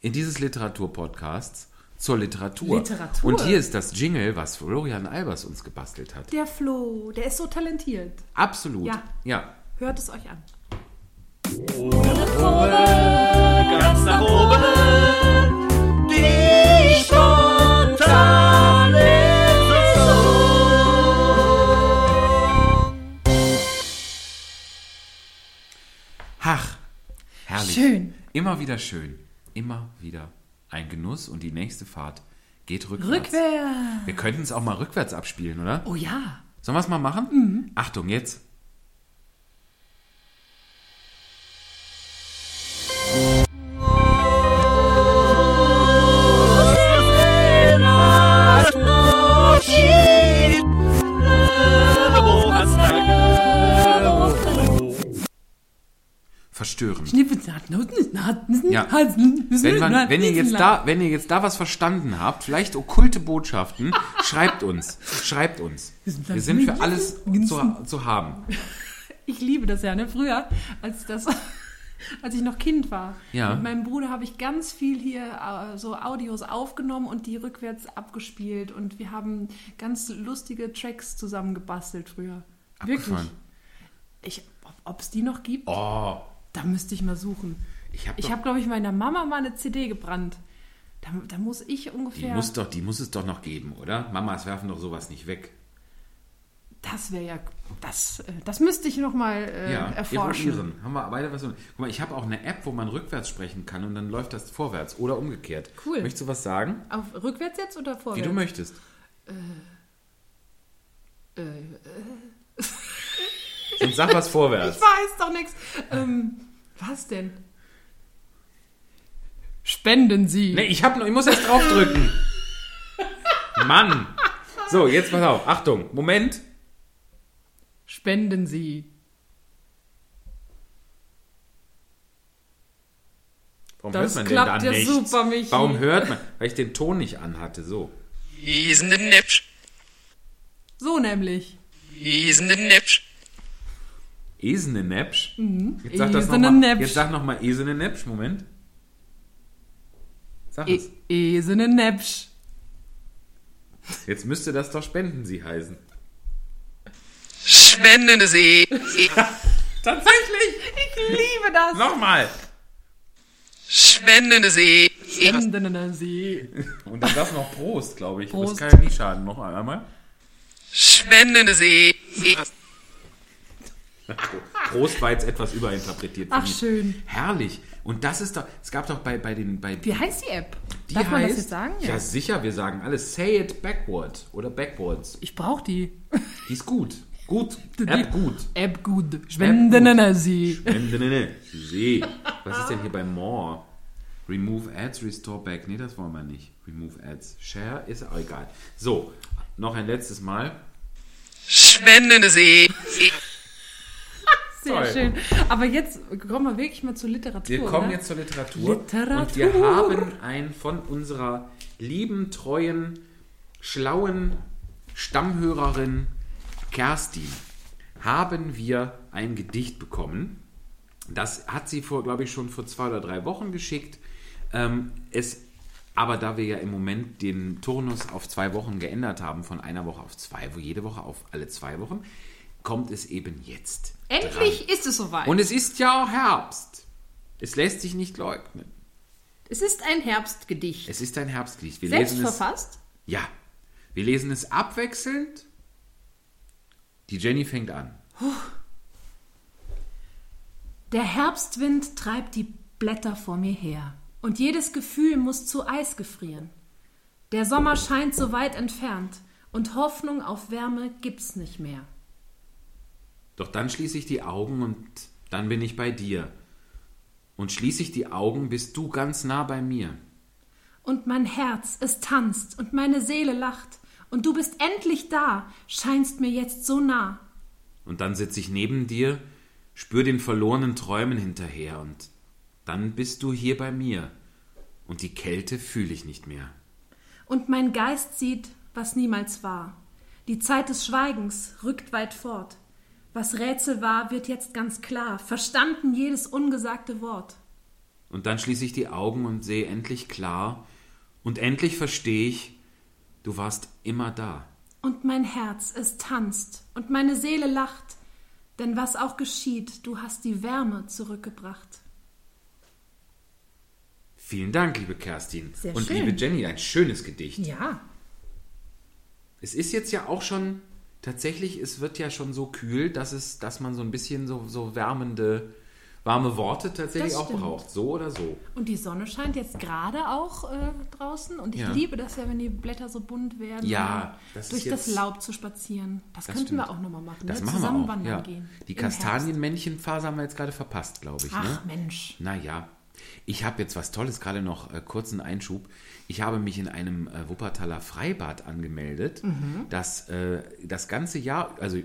in dieses Literaturpodcasts zur Literatur. Literatur? Und hier ist das Jingle, was Florian Albers uns gebastelt hat. Der Flo, der ist so talentiert. Absolut. Ja. ja. Hört es euch an. Ganz nach oben. Die spontane Ach, herrlich. Schön. Immer wieder schön. Immer wieder ein Genuss und die nächste Fahrt geht rückwärts. Rückwärts. Wir könnten es auch mal rückwärts abspielen, oder? Oh ja. Sollen wir es mal machen? Achtung, jetzt. Verstörend. Ja. Wenn, man, wenn, ihr jetzt da, wenn ihr jetzt da was verstanden habt, vielleicht okkulte Botschaften, schreibt uns. Schreibt uns. Wir sind für alles zu, zu haben. Ich liebe das ja, ne? Früher, als das, als ich noch Kind war. Ja. Mit meinem Bruder habe ich ganz viel hier äh, so Audios aufgenommen und die rückwärts abgespielt und wir haben ganz lustige Tracks zusammengebastelt früher. Wirklich. Abgefahren. Ich, ob es die noch gibt, Oh, da müsste ich mal suchen. ich habe habe, glaube ich, meiner Mama mal eine CD gebrannt. Da, da muss ich die ungefähr. muss doch, die muss es doch noch geben, oder? Mamas werfen doch sowas nicht weg. das wäre ja. Das, äh, das müsste ich noch mal äh, Ja, erforschen. eruieren. Haben wir beide was. Guck mal, ich habe auch eine App, wo man rückwärts sprechen kann und dann läuft das vorwärts oder umgekehrt. Cool. Möchtest du was sagen? Auf rückwärts jetzt oder Wie vorwärts? du möchtest. Äh, Sonst sag was vorwärts. Ich weiß doch nichts. Ähm, was denn? Spenden Sie. Nee, ich, hab noch, ich muss erst draufdrücken. Mann. So, jetzt pass auf. Achtung. Moment. Spenden Sie. Warum Das hört man klappt denn da ja nichts? super, Michi. Warum hört man? Weil ich den Ton nicht anhatte. So. So nämlich. Esene Nepsch. Jetzt sag das nochmal. Jetzt sag nochmal Esene Nepsch. Moment. Sag E es. Esene Nepsch. Jetzt müsste das doch Spenden Sie heißen. Spenden Sie. Tatsächlich. Ich liebe das. Nochmal. Spenden Sie. Spenden Sie. Und dann das noch Prost, glaube ich. Prost. Das kann ja nie schaden. Noch einmal. Spenden Sie. Prost war jetzt etwas überinterpretiert. Ach, schön. Herrlich. Und das ist doch, es gab doch bei, bei den, bei, Wie heißt die App? die Darf man heißt, das jetzt sagen? Ja. sicher, wir sagen alles. Say it backward oder backwards. Ich brauche die. Die ist gut. Gut. App gut. App gut. Spenden Sie. Spenden Sie. Was ist denn hier bei More? Remove Ads, Restore Back. Nee, das wollen wir nicht. Remove Ads. Share ist auch egal. So, noch ein letztes Mal. Spenden Sie. Sehr schön. Aber jetzt kommen wir wirklich mal zur Literatur. Wir kommen oder? jetzt zur Literatur. Literatur. Und wir haben ein von unserer lieben, treuen, schlauen Stammhörerin Kerstin haben wir ein Gedicht bekommen. Das hat sie vor, glaube ich, schon vor zwei oder drei Wochen geschickt. Ähm, es, aber da wir ja im Moment den Turnus auf zwei Wochen geändert haben, von einer Woche auf zwei, wo jede Woche auf alle zwei Wochen, kommt es eben jetzt. Endlich ist es soweit. Und es ist ja auch Herbst. Es lässt sich nicht leugnen. es ist ein Herbstgedicht. Es ist ein Herbstgedicht. Wir Selbst lesen es. verfasst? Ja. Wir lesen es abwechselnd. Die Jenny fängt an. Der Herbstwind treibt die Blätter vor mir her, und jedes Gefühl muss zu Eis gefrieren. Der Sommer scheint so weit entfernt, und Hoffnung auf Wärme gibt's nicht mehr. Doch dann schließe ich die Augen und dann bin ich bei dir. Und schließe ich die Augen, bist du ganz nah bei mir. Und mein Herz, es tanzt, und meine Seele lacht, und du bist endlich da, scheinst mir jetzt so nah. Und dann sitze ich neben dir, spür den verlorenen Träumen hinterher und dann bist du hier bei mir. Und die Kälte fühle ich nicht mehr. Und mein Geist sieht, was niemals war. Die Zeit des Schweigens rückt weit fort. Was Rätsel war, wird jetzt ganz klar. Verstanden jedes ungesagte Wort. Und dann schließe ich die Augen und sehe endlich klar. Und endlich verstehe ich, du warst immer da. Und mein Herz, es tanzt und meine Seele lacht. Denn was auch geschieht, du hast die Wärme zurückgebracht. Vielen Dank, liebe Kerstin. Sehr und schön. liebe Jenny, ein schönes Gedicht. Ja. Es ist jetzt ja auch schon, tatsächlich, es wird ja schon so kühl, dass es, dass man so ein bisschen so, so wärmende, warme Worte tatsächlich auch braucht. So oder so. Und die Sonne scheint jetzt gerade auch äh, draußen. Und ich Ja. liebe das ja, wenn die Blätter so bunt werden. Ja, das durch jetzt- das Laub zu spazieren. Das, Das könnten wir stimmt. auch nochmal machen. Das ne? machen wir auch. wandern Ja. gehen. Die. Kastanienmännchenphase haben wir jetzt gerade verpasst, glaube ich. Ach ne? Mensch. Naja, ich habe jetzt was Tolles, gerade noch äh, kurzen Einschub. Ich habe mich in einem äh, Wuppertaler Freibad angemeldet, das äh, das ganze Jahr, also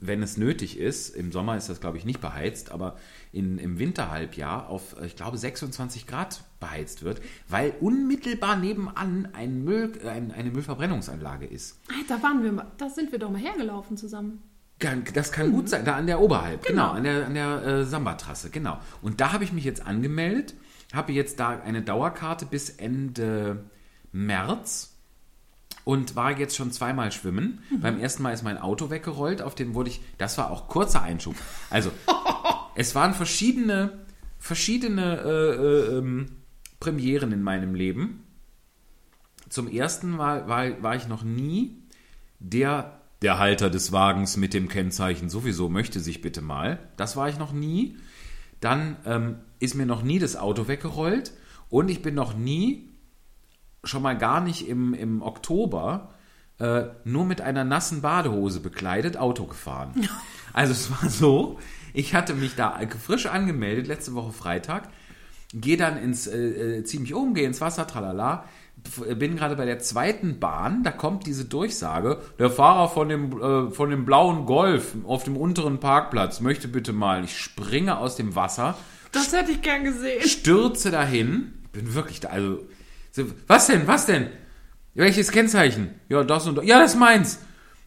wenn es nötig ist, im Sommer ist das, glaube ich, nicht beheizt, aber in, im Winterhalbjahr auf, äh, ich glaube, 26 Grad beheizt wird, weil unmittelbar nebenan ein Müll, ein, eine Müllverbrennungsanlage ist. Ah, Da waren wir mal, da sind wir doch mal hergelaufen zusammen. Das kann gut sein, da an der Oberhalb, genau, Genau. an der, an der äh, Samba-Trasse, genau. Und da habe ich mich jetzt angemeldet, habe jetzt da eine Dauerkarte bis Ende März und war jetzt schon zweimal schwimmen. Beim ersten Mal ist mein Auto weggerollt, auf dem wurde ich, das war auch kurzer Einschub. Also, es waren verschiedene, verschiedene äh, äh, ähm, Premieren in meinem Leben. Zum ersten Mal war, war ich noch nie der, der Halter des Wagens mit dem Kennzeichen sowieso möchte sich bitte mal. Das war ich noch nie. Dann ähm, ist mir noch nie das Auto weggerollt und ich bin noch nie, schon mal gar nicht im, im Oktober, äh, nur mit einer nassen Badehose bekleidet Auto gefahren. Also es war so, ich hatte mich da frisch angemeldet, letzte Woche Freitag, gehe dann ins, äh, äh, zieh mich um, gehe ins Wasser, tralala, bin gerade bei der zweiten Bahn, da kommt diese Durchsage, der Fahrer von dem, äh, von dem blauen Golf auf dem unteren Parkplatz möchte bitte mal, ich springe aus dem Wasser, Das hätte ich gern gesehen. stürze dahin, bin wirklich da, also, so, was denn, was denn? Welches Kennzeichen? Ja, das und das. Ja, das ist meins.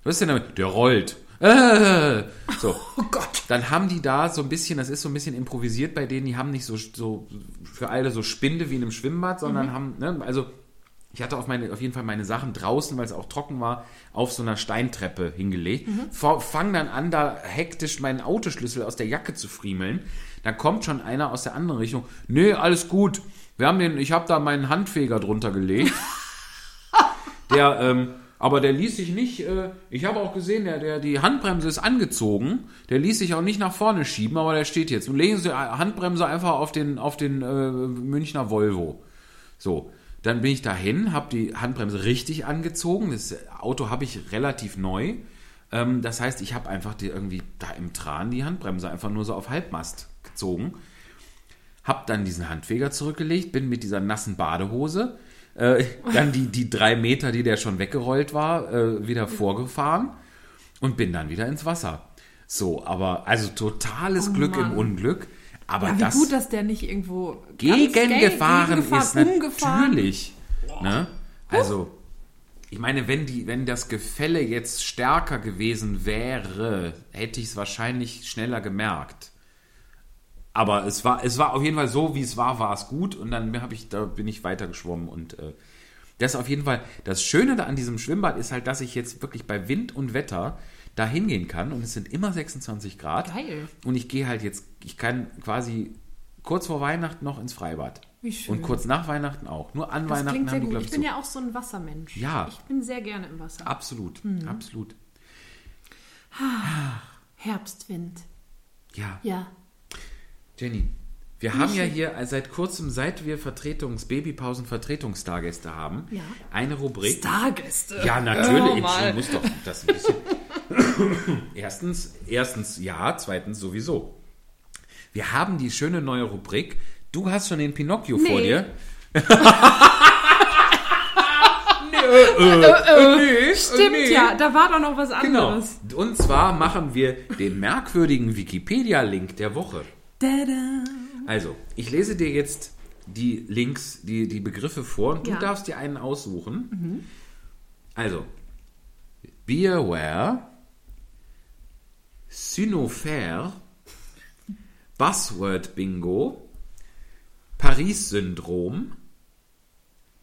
Was ist denn damit? Der rollt. Äh, so. Oh Gott. Dann haben die da so ein bisschen, das ist so ein bisschen improvisiert bei denen, die haben nicht so, so für alle so Spinde wie in einem Schwimmbad, sondern haben, ne, also ich hatte auf, meine, auf jeden Fall meine Sachen draußen, weil es auch trocken war, auf so einer Steintreppe hingelegt. Mhm. Fang dann an, da hektisch meinen Autoschlüssel aus der Jacke zu friemeln. Dann kommt schon einer aus der anderen Richtung. Nee, alles gut. Wir haben den, ich habe da meinen Handfeger drunter gelegt. der, ähm, aber der ließ sich nicht, äh, ich habe auch gesehen, der, der, die Handbremse ist angezogen, der ließ sich auch nicht nach vorne schieben, aber der steht jetzt. Und legen Sie die Handbremse einfach auf den, auf den äh, Münchner Volvo. So, dann bin ich dahin, habe die Handbremse richtig angezogen. Das Auto habe ich relativ neu. Ähm, das heißt, ich habe einfach die irgendwie da im Tran die Handbremse einfach nur so auf Halbmast gezogen. Hab dann diesen Handfeger zurückgelegt, bin mit dieser nassen Badehose, äh, dann die, die drei Meter, die der schon weggerollt war, äh, wieder vorgefahren und bin dann wieder ins Wasser. So, aber also totales Oh Glück im Mann. Unglück. Aber Ja, wie das gut, dass der nicht irgendwo gegengefahren gegen ist umgefahren. natürlich. Ne? Also, ich meine, wenn, die, wenn das Gefälle jetzt stärker gewesen wäre, hätte ich es wahrscheinlich schneller gemerkt. Aber es war, es war auf jeden Fall so, wie es war, war es gut. Und dann hab ich, da bin ich weiter geschwommen. Und äh, das ist auf jeden Fall, das Schöne an diesem Schwimmbad ist halt, dass ich jetzt wirklich bei Wind und Wetter da hingehen kann. Und es sind immer 26 Grad. Geil. Und ich gehe halt jetzt, ich kann quasi kurz vor Weihnachten noch ins Freibad. Wie schön. Und kurz nach Weihnachten auch. Nur an Das Weihnachten haben die, glaube Ich ich, bin so. ja auch so ein Wassermensch. Ja. Ich bin sehr gerne im Wasser. Absolut, Mhm. absolut. Herbstwind. Ja. Ja. Jenny, wir haben ja hier seit kurzem, seit wir Vertretungs-, Babypausen, Vertretungsstargäste haben, Ja. eine Rubrik. Stargäste. Ja, natürlich. Hör mal. Ich muss doch das ein bisschen. erstens, erstens ja, zweitens sowieso. Wir haben die schöne neue Rubrik. Du hast schon den Pinocchio vor Nee. dir. nee, Stimmt nee. ja, da war doch noch was Genau. anderes. Und zwar machen wir den merkwürdigen Wikipedia-Link der Woche. Tada. Also, ich lese dir jetzt die Links, die, die Begriffe vor und du Ja. darfst dir einen aussuchen. Also, be aware, Synophère, Buzzword Bingo, Paris-Syndrom,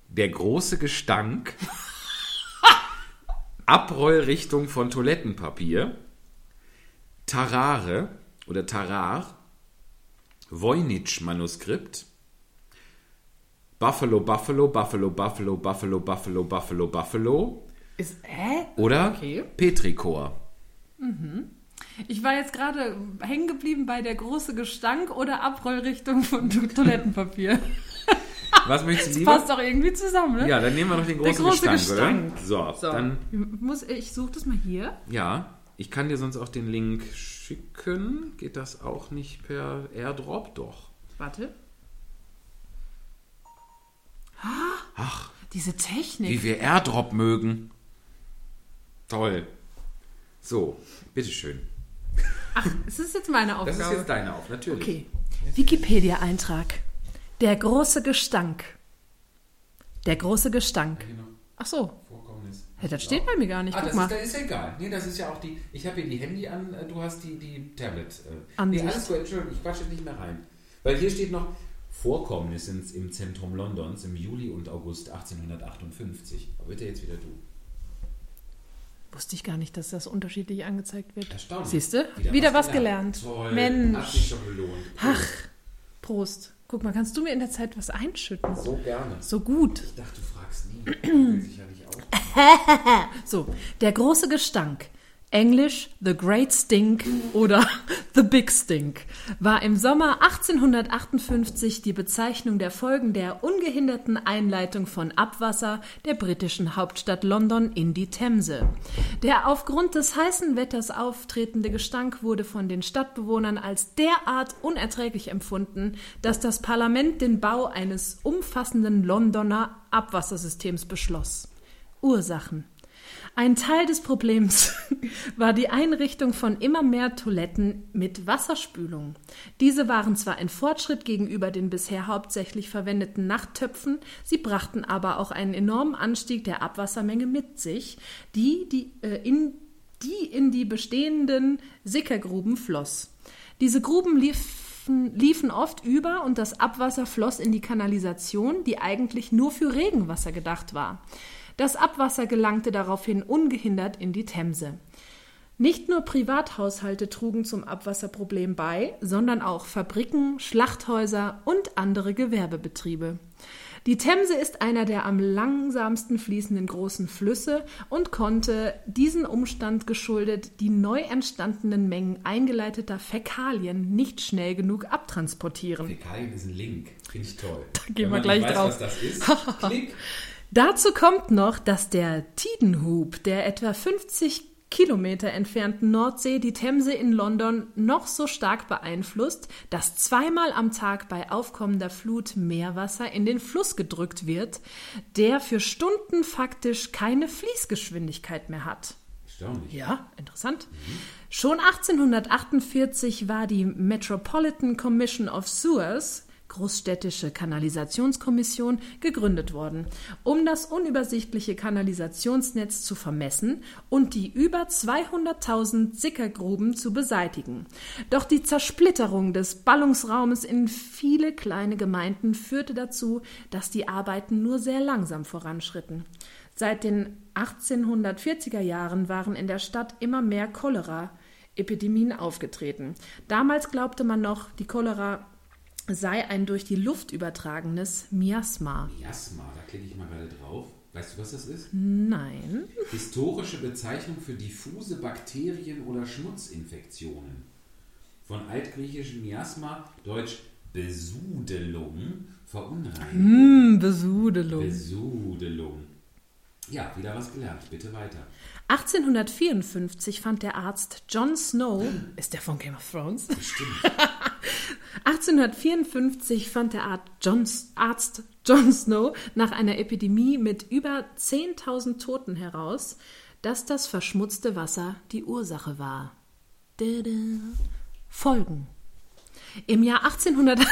der große Gestank, Abrollrichtung von Toilettenpapier, Tarare oder Tarar, Voynich-Manuskript, Buffalo, Buffalo, Buffalo, Buffalo, Buffalo, Buffalo, Buffalo, Buffalo Ist, hä? oder Okay. Petrichor. Ich war jetzt gerade hängen geblieben bei der große Gestank oder Abrollrichtung von To- Toilettenpapier. Was möchtest du Das lieber? passt doch irgendwie zusammen, ne? Ja, dann nehmen wir noch den großen große Gestank, Gestank. oder? So, So, dann, muss, ich suche das mal hier. ja, ich kann dir sonst auch den Link schicken. Geht das auch nicht per Airdrop? Doch. Warte. Ach. Diese Technik. Wie wir Airdrop mögen. Toll. So, bitteschön. Es ist jetzt meine Aufgabe. Das ist jetzt deine auf, natürlich. Okay. Wikipedia-Eintrag. Der große Gestank. Der große Gestank. Genau. Ach so. Vorkommnis. Ja, das steht bei mir gar nicht. Ah, Guck das mal. ist, das ist ja egal. Nee, das ist ja auch die. Ich habe hier die Handy an, äh, du hast die, die Tablet. Äh. Nee, Ansicht. alles gut, Entschuldigung, ich quatsche jetzt nicht mehr rein. Weil hier steht noch Vorkommnisse im Zentrum Londons im Juli und August 1858. Aber bitte jetzt wieder du. Wusste ich gar nicht, dass das unterschiedlich angezeigt wird. Erstaunlich. Siehst du? Wieder, was gelernt. Toll. Mensch. Hat sich schon belohnt. Ach, Prost. Guck mal, kannst du mir in der Zeit was einschütten? So gerne. So gut. Ich dachte, du fragst nie. Will sich ja nicht aus. So, der große Gestank. Englisch The Great Stink oder The Big Stink war im Sommer 1858 die Bezeichnung der Folgen der ungehinderten Einleitung von Abwasser der britischen Hauptstadt London in die Themse. Der aufgrund des heißen Wetters auftretende Gestank wurde von den Stadtbewohnern als derart unerträglich empfunden, dass das Parlament den Bau eines umfassenden Londoner Abwassersystems beschloss. Ursachen ein Teil des Problems war die Einrichtung von immer mehr Toiletten mit Wasserspülung. Diese waren zwar ein Fortschritt gegenüber den bisher hauptsächlich verwendeten Nachttöpfen, sie brachten aber auch einen enormen Anstieg der Abwassermenge mit sich, die, die, äh, in, die in die bestehenden Sickergruben floss. Diese Gruben liefen, liefen oft über und das Abwasser floss in die Kanalisation, die eigentlich nur für Regenwasser gedacht war. Das Abwasser gelangte daraufhin ungehindert in die Themse. Nicht nur Privathaushalte trugen zum Abwasserproblem bei, sondern auch Fabriken, Schlachthäuser und andere Gewerbebetriebe. Die Themse ist einer der am langsamsten fließenden großen Flüsse und konnte diesen Umstand geschuldet die neu entstandenen Mengen eingeleiteter Fäkalien nicht schnell genug abtransportieren. Fäkalien ist ein Link. Finde ich toll. Da gehen wir gleich nicht drauf. Weiß, was das ist. Klick. Dazu kommt noch, dass der Tidenhub der etwa 50 Kilometer entfernten Nordsee die Themse in London noch so stark beeinflusst, dass zweimal am Tag bei aufkommender Flut Meerwasser in den Fluss gedrückt wird, der für Stunden faktisch keine Fließgeschwindigkeit mehr hat. Erstaunlich. Ja, interessant. Schon 1848 war die Metropolitan Commission of Sewers, Großstädtische Kanalisationskommission, gegründet worden, um das unübersichtliche Kanalisationsnetz zu vermessen und die über 200.000 Sickergruben zu beseitigen. Doch die Zersplitterung des Ballungsraumes in viele kleine Gemeinden führte dazu, dass die Arbeiten nur sehr langsam voranschritten. Seit den 1840er Jahren waren in der Stadt immer mehr Cholera-Epidemien aufgetreten. Damals glaubte man noch, die Cholera sei ein durch die Luft übertragenes Miasma. Miasma, da klicke ich mal gerade drauf. Weißt du, was das ist? Nein. Historische Bezeichnung für diffuse Bakterien- oder Schmutzinfektionen. Von altgriechisch Miasma, deutsch Besudelung, Verunreinigung. Hm, Besudelung. Besudelung. Ja, wieder was gelernt. Bitte weiter. 1854 fand der Arzt John Snow, ist der von Game of Thrones? Bestimmt. 1854 fand der Arzt John, Arzt John Snow nach einer Epidemie mit über 10.000 Toten heraus, dass das verschmutzte Wasser die Ursache war. Dada. Folgen. Im Jahr 1800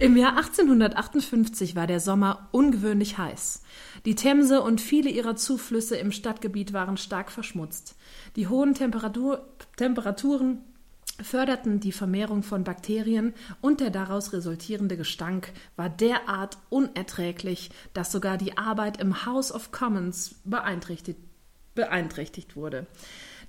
Im Jahr 1858 war der Sommer ungewöhnlich heiß. Die Themse und viele ihrer Zuflüsse im Stadtgebiet waren stark verschmutzt. Die hohen Temperatur Temperaturen förderten die Vermehrung von Bakterien und der daraus resultierende Gestank war derart unerträglich, dass sogar die Arbeit im House of Commons beeinträchtigt, beeinträchtigt wurde.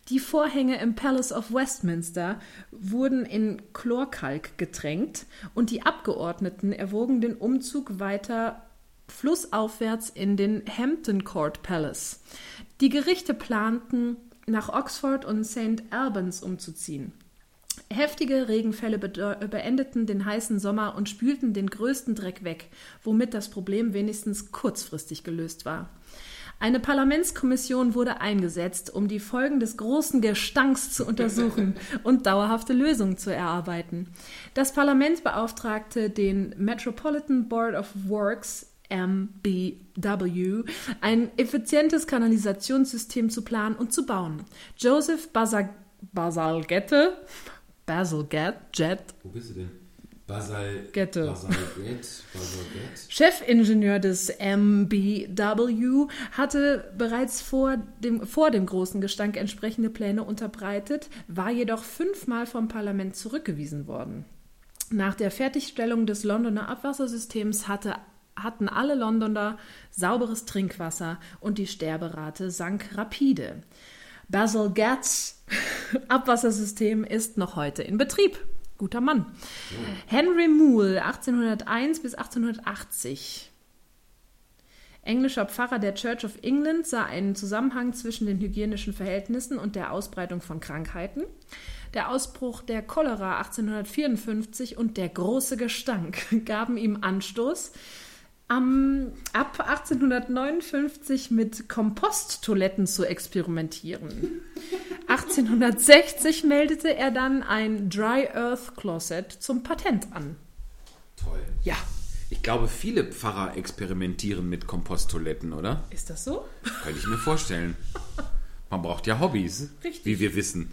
Die Vorhänge im Palace of Westminster wurden in Chlorkalk getränkt und die Abgeordneten erwogen den Umzug weiter flussaufwärts in den Hampton Court Palace. Die Gerichte planten, nach Oxford und St. Albans umzuziehen. Heftige Regenfälle bedeu- beendeten den heißen Sommer und spülten den größten Dreck weg, womit das Problem wenigstens kurzfristig gelöst war. Eine Parlamentskommission wurde eingesetzt, um die Folgen des großen Gestanks zu untersuchen und dauerhafte Lösungen zu erarbeiten. Das Parlament beauftragte den Metropolitan Board of Works MBW, ein effizientes Kanalisationssystem zu planen und zu bauen. Joseph Basal Basalgette, Basalgette, Wo bist du denn? Basal. Gette. Basalgett. Basalgett. Chefingenieur des MBW hatte bereits vor dem, vor dem großen Gestank entsprechende Pläne unterbreitet, war jedoch fünfmal vom Parlament zurückgewiesen worden. Nach der Fertigstellung des Londoner Abwassersystems hatte, hatten alle Londoner sauberes Trinkwasser und die Sterberate sank rapide. Basil Gatts Abwassersystem ist noch heute in Betrieb. Guter Mann. Henry Moole, 1801 bis 1880. Englischer Pfarrer der Church of England sah einen Zusammenhang zwischen den hygienischen Verhältnissen und der Ausbreitung von Krankheiten. Der Ausbruch der Cholera 1854 und der große Gestank gaben ihm Anstoß, ab 1859 mit Komposttoiletten zu experimentieren. 1860 meldete er dann ein Dry Earth Closet zum Patent an. Toll. Ja, Ich glaube, viele Pfarrer experimentieren mit Komposttoiletten, oder? ist das so? Könnte ich mir vorstellen. Man braucht ja Hobbys, Richtig. wie wir wissen.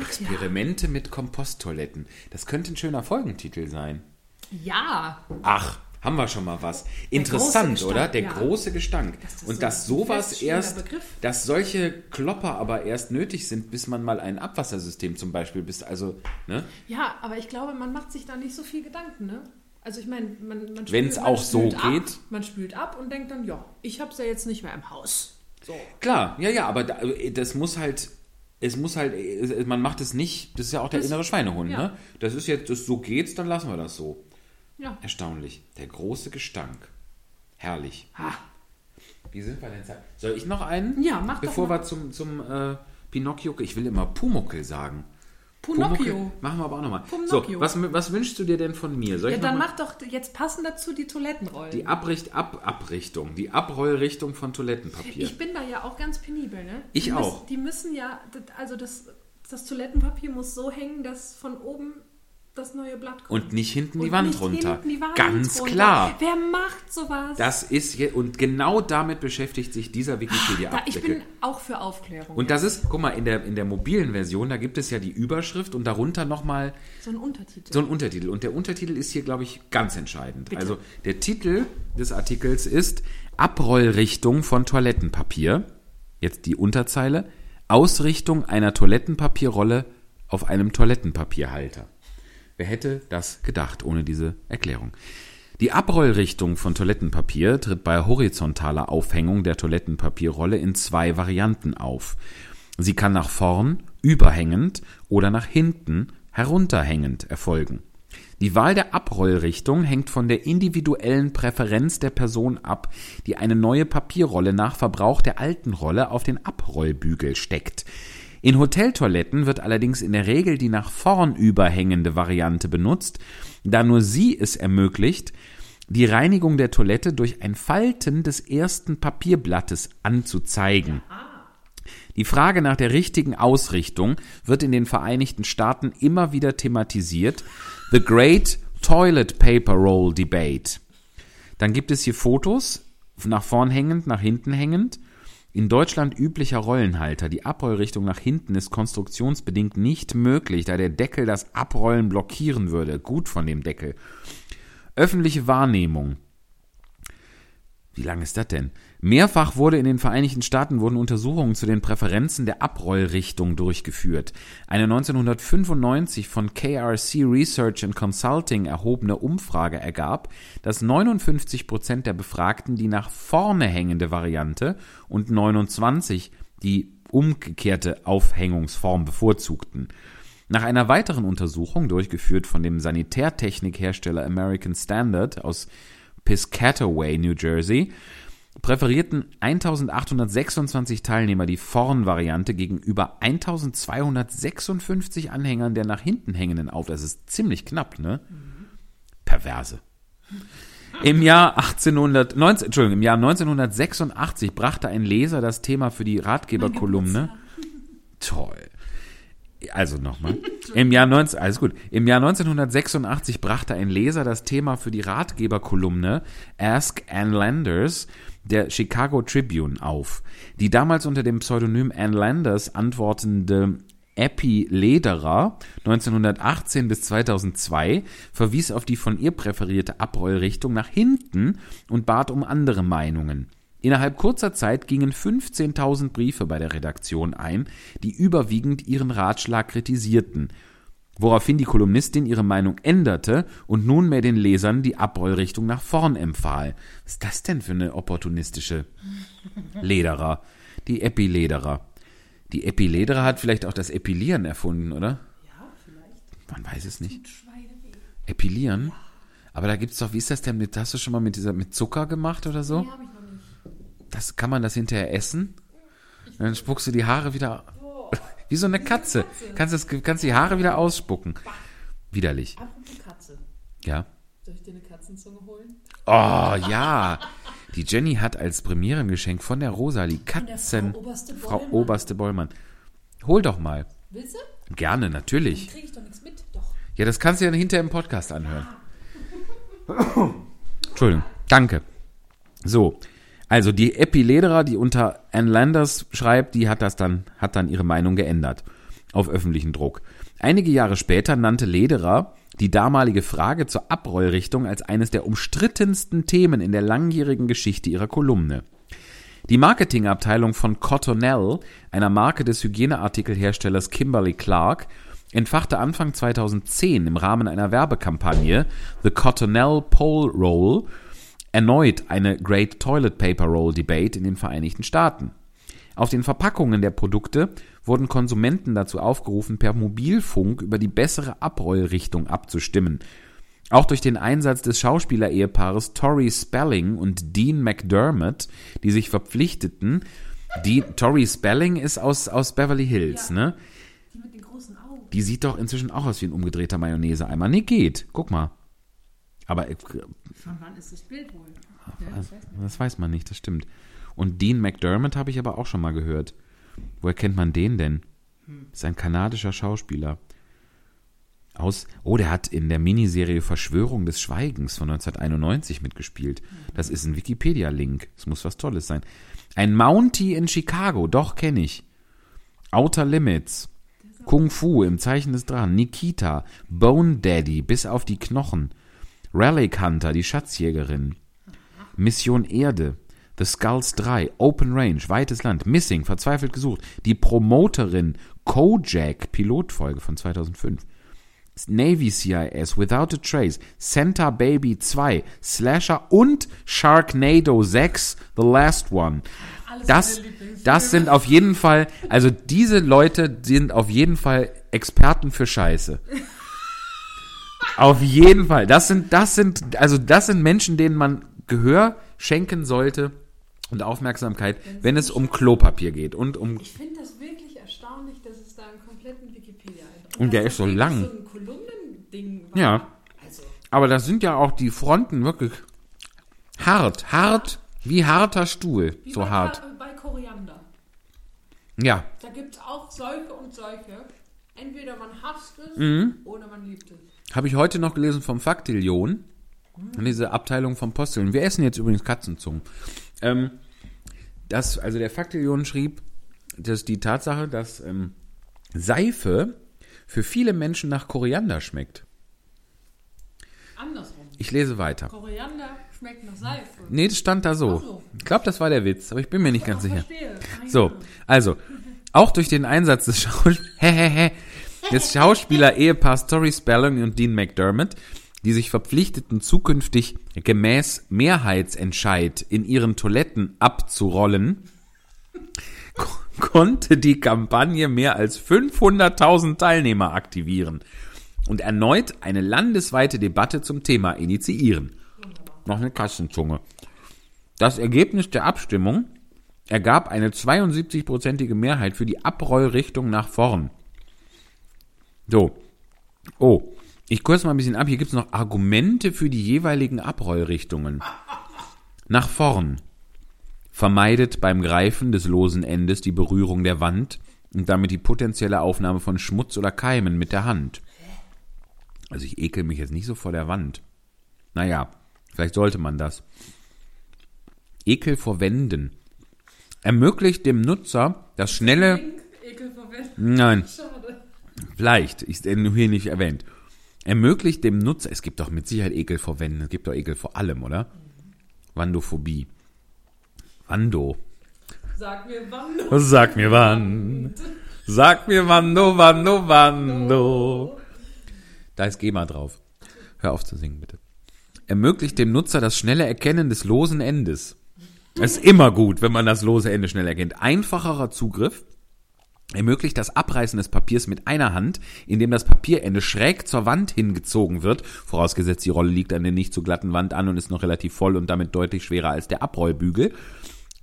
Experimente mit Komposttoiletten. Das könnte ein schöner Folgentitel sein. Ja. Ach, haben wir schon mal was. Interessant, große oder? Gestank, Der ja. große Gestank. Das Und so dass sowas erst, Begriff. dass solche Klopper aber erst nötig sind, bis man mal ein Abwassersystem zum Beispiel, bis also, ne? Ja, aber ich glaube, man macht sich da nicht so viel Gedanken, ne? Also ich meine, man, man spült- Wenn's man auch so ab, geht. Man spült ab und denkt dann, ja, ich hab's ja jetzt nicht mehr im Haus. So. Klar, ja, ja, aber da, das muss halt, es muss halt, man macht es nicht, das ist ja auch der Das- innere Schweinehund, ja. ne? Das ist jetzt, das, so geht's, dann lassen wir das so. Ja. Erstaunlich. Der große Gestank. Herrlich. Ha. Wie sind wir denn? Soll ich noch einen? Ja, mach doch Bevor wir zum, zum äh, Pinocchio, ich will immer Pumuckel sagen. Pinocchio. Machen wir aber auch nochmal. So, was, was wünschst du dir denn von mir? Soll Ja, dann mach doch jetzt passend dazu die Toilettenrollen. die Abricht, Ab, Abrichtung, die Abrollrichtung von Toilettenpapier. Ich bin da ja auch ganz penibel, ne? Ich die auch. Müssen, die müssen ja, also das, das Toilettenpapier muss so hängen, dass von oben das neue Blatt kommt. Und nicht hinten die Und Wand nicht runter. die Wand Ganz runter. klar. Wer macht sowas? Das ist und genau damit beschäftigt sich dieser da, Wikipedia-Artikel. ich bin auch für Aufklärung. Und das ist, guck mal, in der, in der mobilen Version, da gibt es ja die Überschrift und darunter nochmal so ein Untertitel. so ein Untertitel. Und der Untertitel ist hier, glaube ich, ganz entscheidend. Bitte. Also der Titel des Artikels ist Abrollrichtung von Toilettenpapier. Jetzt die Unterzeile. Ausrichtung einer Toilettenpapierrolle auf einem Toilettenpapierhalter. Wer hätte das gedacht ohne diese Erklärung? Die Abrollrichtung von Toilettenpapier tritt bei horizontaler Aufhängung der Toilettenpapierrolle in zwei Varianten auf. Sie kann nach vorn, überhängend oder nach hinten, herunterhängend erfolgen. Die Wahl der Abrollrichtung hängt von der individuellen Präferenz der Person ab, die eine neue Papierrolle nach Verbrauch der alten Rolle auf den Abrollbügel steckt. In Hoteltoiletten wird allerdings in der Regel die nach vorn überhängende Variante benutzt, da nur sie es ermöglicht, die Reinigung der Toilette durch ein Falten des ersten Papierblattes anzuzeigen. Die Frage nach der richtigen Ausrichtung wird in den Vereinigten Staaten immer wieder thematisiert. The Great Toilet Paper Roll Debate. Dann gibt es hier Fotos, nach vorn hängend, nach hinten hängend. In Deutschland üblicher Rollenhalter. Die Abrollrichtung nach hinten ist konstruktionsbedingt nicht möglich, da der Deckel das Abrollen blockieren würde. Gut von dem Deckel. Öffentliche Wahrnehmung. Wie lang ist das denn? Mehrfach wurde in den Vereinigten Staaten wurden Untersuchungen zu den Präferenzen der Abrollrichtung durchgeführt. Eine 1995 von KRC Research and Consulting erhobene Umfrage ergab, dass 59 Prozent der Befragten die nach vorne hängende Variante und 29 die umgekehrte Aufhängungsform bevorzugten. Nach einer weiteren Untersuchung, durchgeführt von dem Sanitärtechnikhersteller American Standard aus Piscataway, New Jersey, präferierten 1826 Teilnehmer die Vorn-Variante gegenüber 1256 Anhängern der nach hinten hängenden auf. Das ist ziemlich knapp, ne? Perverse. Im Jahr 1800, 19, Entschuldigung, im Jahr 1986 brachte ein Leser das Thema für die Ratgeberkolumne. Toll. Also nochmal. Im Jahr 19, alles gut. Im Jahr 1986 brachte ein Leser das Thema für die Ratgeberkolumne Ask Ann Landers der Chicago Tribune auf. Die damals unter dem Pseudonym Ann Landers antwortende Epi Lederer 1918 bis 2002 verwies auf die von ihr präferierte Abrollrichtung nach hinten und bat um andere Meinungen. Innerhalb kurzer Zeit gingen 15.000 Briefe bei der Redaktion ein, die überwiegend ihren Ratschlag kritisierten, woraufhin die Kolumnistin ihre Meinung änderte und nunmehr den Lesern die Abrollrichtung nach vorn empfahl. Was ist das denn für eine opportunistische Lederer? Die Epilederer. Die Epilederer hat vielleicht auch das Epilieren erfunden, oder? Ja, vielleicht. Man weiß es nicht. Epilieren? Aber da gibt's doch, wie ist das denn mit, hast du schon mal mit dieser, mit Zucker gemacht oder so? Nee, hab ich. Das, kann man das hinterher essen? Und dann spuckst du die Haare wieder, wie so eine Katze. Kannst, das, kannst die Haare wieder ausspucken. Widerlich. Apropos Katze. Ja. Soll ich dir eine Katzenzunge holen? Oh, ja. Die Jenny hat als Premierengeschenk von der Rosalie Katzen. Frau Oberste Frau Bollmann. Oberste Bollmann. Hol doch mal. Willst du? Gerne, natürlich. Kriege ich doch nichts mit. Doch. Ja, das kannst du ja hinterher im Podcast anhören. Entschuldigung. Danke. So. Also die Epi Lederer, die unter Ann Landers schreibt, die hat das dann, hat dann ihre Meinung geändert. Auf öffentlichen Druck. Einige Jahre später nannte Lederer die damalige Frage zur Abrollrichtung als eines der umstrittensten Themen in der langjährigen Geschichte ihrer Kolumne. Die Marketingabteilung von Cottonelle, einer Marke des Hygieneartikelherstellers Kimberly Clark, entfachte Anfang 2010 im Rahmen einer Werbekampagne The Cottonelle Pole Roll erneut eine Great Toilet Paper Roll Debate in den Vereinigten Staaten. Auf den Verpackungen der Produkte wurden Konsumenten dazu aufgerufen, per Mobilfunk über die bessere Abrollrichtung abzustimmen. Auch durch den Einsatz des Schauspielerehepaars Tori Spelling und Dean McDermott, die sich verpflichteten, die Tori Spelling ist aus, aus Beverly Hills, ne? Die mit den großen Augen. Die sieht doch inzwischen auch aus wie ein umgedrehter Mayonnaise-Eimer. Nee, geht. Guck mal. Aber äh, Von wann ist das Bild wohl? also, das weiß man nicht, das stimmt. Und Dean McDermott habe ich aber auch schon mal gehört. Woher kennt man den denn? Ist ein kanadischer Schauspieler. Aus, oh, der hat in der Miniserie Verschwörung des Schweigens von 1991 mitgespielt. Das ist ein Wikipedia-Link. Das muss was Tolles sein. Ein Mountie in Chicago, doch kenne ich. Outer Limits. Kung Fu im Zeichen des Drachen. Nikita. Bone Daddy bis auf die Knochen. Relic Hunter, die Schatzjägerin. Mission Erde. The Skulls 3, Open Range, weites Land, Missing, verzweifelt gesucht, die Promoterin, Kojak, Pilotfolge von 2005. Navy CIS, Without a Trace, Santa Baby 2, Slasher und Sharknado 6, The Last One. Das, das sind auf jeden Fall, also diese Leute sind auf jeden Fall Experten für Scheiße. Auf jeden Fall. Das sind, das sind, also das sind Menschen, denen man Gehör schenken sollte und Aufmerksamkeit, wenn es um Klopapier geht und um Ich finde das wirklich erstaunlich, dass es da einen kompletten wikipedia Und der ist so lang. So ein Kolumnending war. Ja. Also, Aber das sind ja auch die Fronten wirklich hart, hart, wie harter Stuhl, wie so bei, hart. bei Koriander. Ja, Da gibt es auch solche und solche. Entweder man hasst es Mhm. oder man liebt es. Habe ich heute noch gelesen vom Faktillion, diese Abteilung vom Posteln. Wir essen jetzt übrigens Katzenzungen. Ähm, das, also der Faktillion schrieb, dass die Tatsache, dass ähm, Seife für viele Menschen nach Koriander schmeckt. Andersrum. Ich lese weiter. Koriander schmeckt nach Seife. Nee, das stand da so. So. Ich glaube, das war der Witz, aber ich bin mir nicht ganz sicher. Verstehe. So, also, auch durch den Einsatz des, Schaus des Schauspieler-Ehepaars Tori Spelling und Dean McDermott, die sich verpflichteten, zukünftig gemäß Mehrheitsentscheid in ihren Toiletten abzurollen, ko- konnte die Kampagne mehr als 500.000 Teilnehmer aktivieren und erneut eine landesweite Debatte zum Thema initiieren. Noch eine Kassenzunge. Das Ergebnis der Abstimmung ergab eine 72-prozentige Mehrheit für die Abrollrichtung nach vorn. So. Oh, ich kürze mal ein bisschen ab. Hier gibt es noch Argumente für die jeweiligen Abrollrichtungen. Nach vorn. Vermeidet beim Greifen des losen Endes die Berührung der Wand und damit die potenzielle Aufnahme von Schmutz oder Keimen mit der Hand. Also ich ekel mich jetzt nicht so vor der Wand. Naja, vielleicht sollte man das. Ekel vor Wänden. Ermöglicht dem Nutzer das schnelle. Ekel verwendet. Nein, Schade. Vielleicht, ist er nur hier nicht erwähnt. Ermöglicht dem Nutzer. Es gibt doch mit Sicherheit Ekel vor Wänden. Es gibt doch Ekel vor allem, oder? Wandophobie. Wando. Sag mir wann. Sag mir wann. Sag mir Wando, Wando, Wando. Da ist GEMA drauf. Hör auf zu singen, bitte. Ermöglicht dem Nutzer das schnelle Erkennen des losen Endes. Es ist immer gut, wenn man das lose Ende schnell erkennt. Einfacherer Zugriff ermöglicht das Abreißen des Papiers mit einer Hand, indem das Papierende schräg zur Wand hingezogen wird, vorausgesetzt die Rolle liegt an der nicht zu glatten Wand an und ist noch relativ voll und damit deutlich schwerer als der Abrollbügel.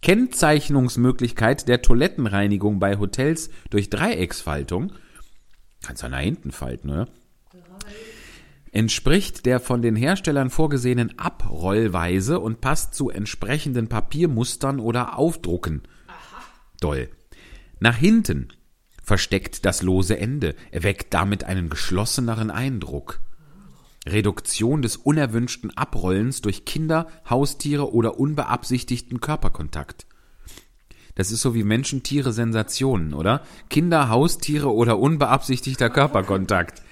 Kennzeichnungsmöglichkeit der Toilettenreinigung bei Hotels durch Dreiecksfaltung. Kannst du nach hinten falten, oder? Entspricht der von den Herstellern vorgesehenen Abrollweise und passt zu entsprechenden Papiermustern oder Aufdrucken. Doll. Nach hinten versteckt das lose Ende, erweckt damit einen geschlosseneren Eindruck. Reduktion des unerwünschten Abrollens durch Kinder, Haustiere oder unbeabsichtigten Körperkontakt. Das ist so wie Menschen, Tiere, Sensationen, oder? Kinder, Haustiere oder unbeabsichtigter Körperkontakt.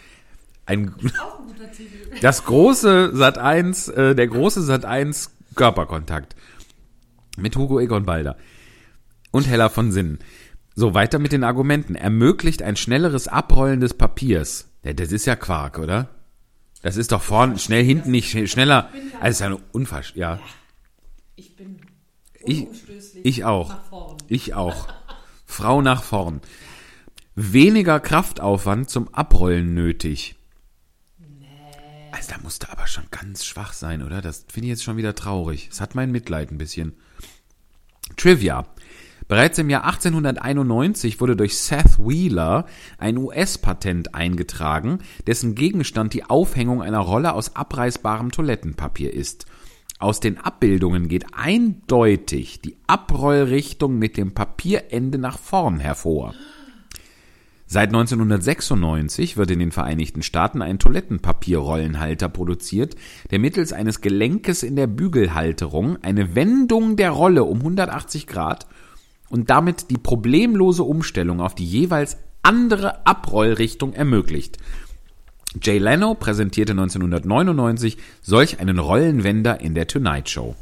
Ein, das große Sat 1, äh, der große Sat 1 Körperkontakt. Mit Hugo Egon Balder. Und Hella von Sinnen. So, weiter mit den Argumenten. Ermöglicht ein schnelleres Abrollen des Papiers. Ja, das ist ja Quark, oder? Das ist doch vorn, schnell hinten nicht sch- schneller. Also, ist ja eine Unversch, ja. Ich bin Ich, ich auch. nach vorn. Ich auch. Frau nach vorn. Weniger Kraftaufwand zum Abrollen nötig. Also da musste aber schon ganz schwach sein, oder? Das finde ich jetzt schon wieder traurig. Es hat mein Mitleid ein bisschen. Trivia. Bereits im Jahr 1891 wurde durch Seth Wheeler ein US-Patent eingetragen, dessen Gegenstand die Aufhängung einer Rolle aus abreißbarem Toilettenpapier ist. Aus den Abbildungen geht eindeutig die Abrollrichtung mit dem Papierende nach vorn hervor. Seit 1996 wird in den Vereinigten Staaten ein Toilettenpapierrollenhalter produziert, der mittels eines Gelenkes in der Bügelhalterung eine Wendung der Rolle um 180 Grad und damit die problemlose Umstellung auf die jeweils andere Abrollrichtung ermöglicht. Jay Leno präsentierte 1999 solch einen Rollenwender in der Tonight Show.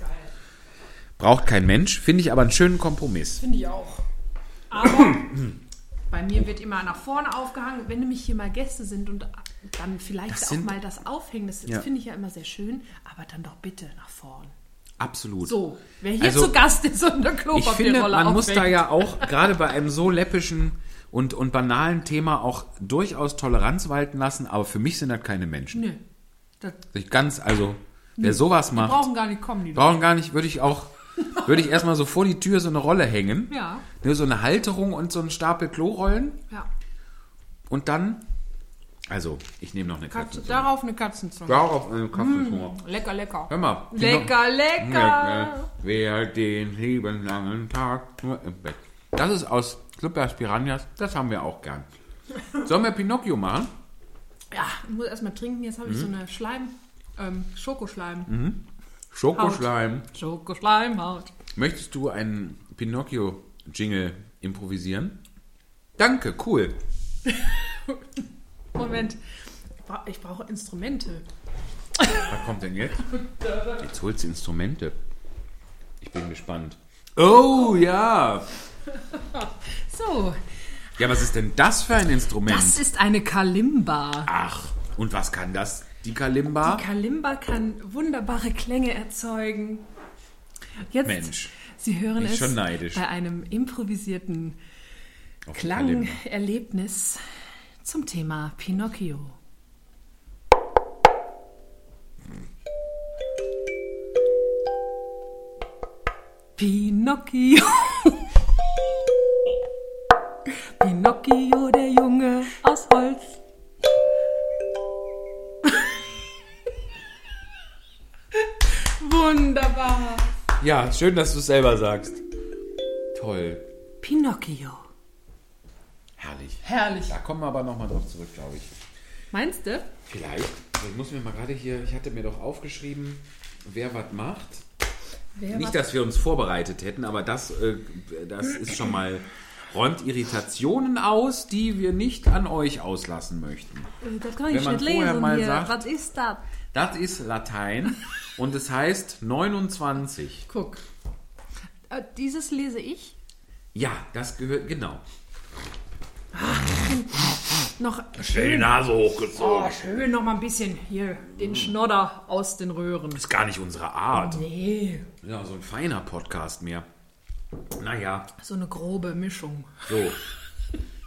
Braucht kein Mensch, finde ich aber einen schönen Kompromiss. Finde ich auch. Aber bei mir wird immer nach vorne aufgehangen, wenn nämlich hier mal Gäste sind und dann vielleicht Das auch sind- mal das Aufhängen, das, Ja. finde ich ja immer sehr schön, aber dann doch bitte nach vorn. Absolut. So, wer hier Also, zu Gast ist und eine Ich Klopapierrolle finde, man muss da ja auch gerade bei einem so läppischen und, und banalen Thema auch durchaus Toleranz walten lassen, aber für mich sind das keine Menschen. Nö, das, Ich ganz, also, wer sowas die macht, brauchen gar nicht kommen, die brauchen gar nicht, würde ich auch, würde ich erstmal so vor die Tür so eine Rolle hängen. Ja. Ne, So eine Halterung und so einen Stapel Klorollen Ja, und dann, also, ich nehme noch eine Katze, Katzenzunge. darauf eine Katzenzunge. Darauf eine Katzenzunge. Lecker, lecker. Hör mal. Lecker, lecker. Wer den lieben langen Tag nur im Bett. Das ist aus Clubbergs Piranhas. Das haben wir auch gern. Sollen wir Pinocchio machen? Ja, ich muss erstmal trinken. Jetzt habe ich Mhm. so eine Schleim, ähm, Schokoschleim. Schokoschleim. Schokoschleimhaut. Möchtest du einen Pinocchio-Jingle improvisieren? Danke, cool. Moment, ich, bra ich brauche Instrumente. Was kommt denn jetzt? Jetzt holst du Instrumente. Ich bin gespannt. Oh ja. So, Ja, was ist denn das für ein Instrument? das ist eine Kalimba. Ach, und was kann das? Die Kalimba? Die Kalimba kann wunderbare Klänge erzeugen. Jetzt, Mensch, Sie hören es schon neidisch. bei einem improvisierten. Klangerlebnis zum Thema Pinocchio. Pinocchio. Pinocchio, der Junge aus Holz. Wunderbar. Ja, schön, dass du es selber sagst. Toll. Pinocchio. Herrlich. Herrlich. Da kommen wir aber nochmal drauf zurück, glaube ich. Meinst du? Vielleicht. Also ich muss mir mal gerade hier, ich hatte mir doch aufgeschrieben, wer was macht. Wer Nicht, dass wir uns vorbereitet hätten, aber das, äh, das ist schon mal, räumt Irritationen aus, die wir nicht an euch auslassen möchten. Äh, Das kann Wenn ich man nicht vorher lesen mal hier. sagt- Was ist das? Das ist Latein und es heißt 29. Guck. Äh, dieses lese ich. Ja, das gehört, genau. Noch Die Nase hochgezogen. oh, schön noch mal ein bisschen hier den Schnodder aus den Röhren. Ist gar nicht unsere Art. Nee, Ja, so ein feiner Podcast mehr. Naja, so eine grobe Mischung. so.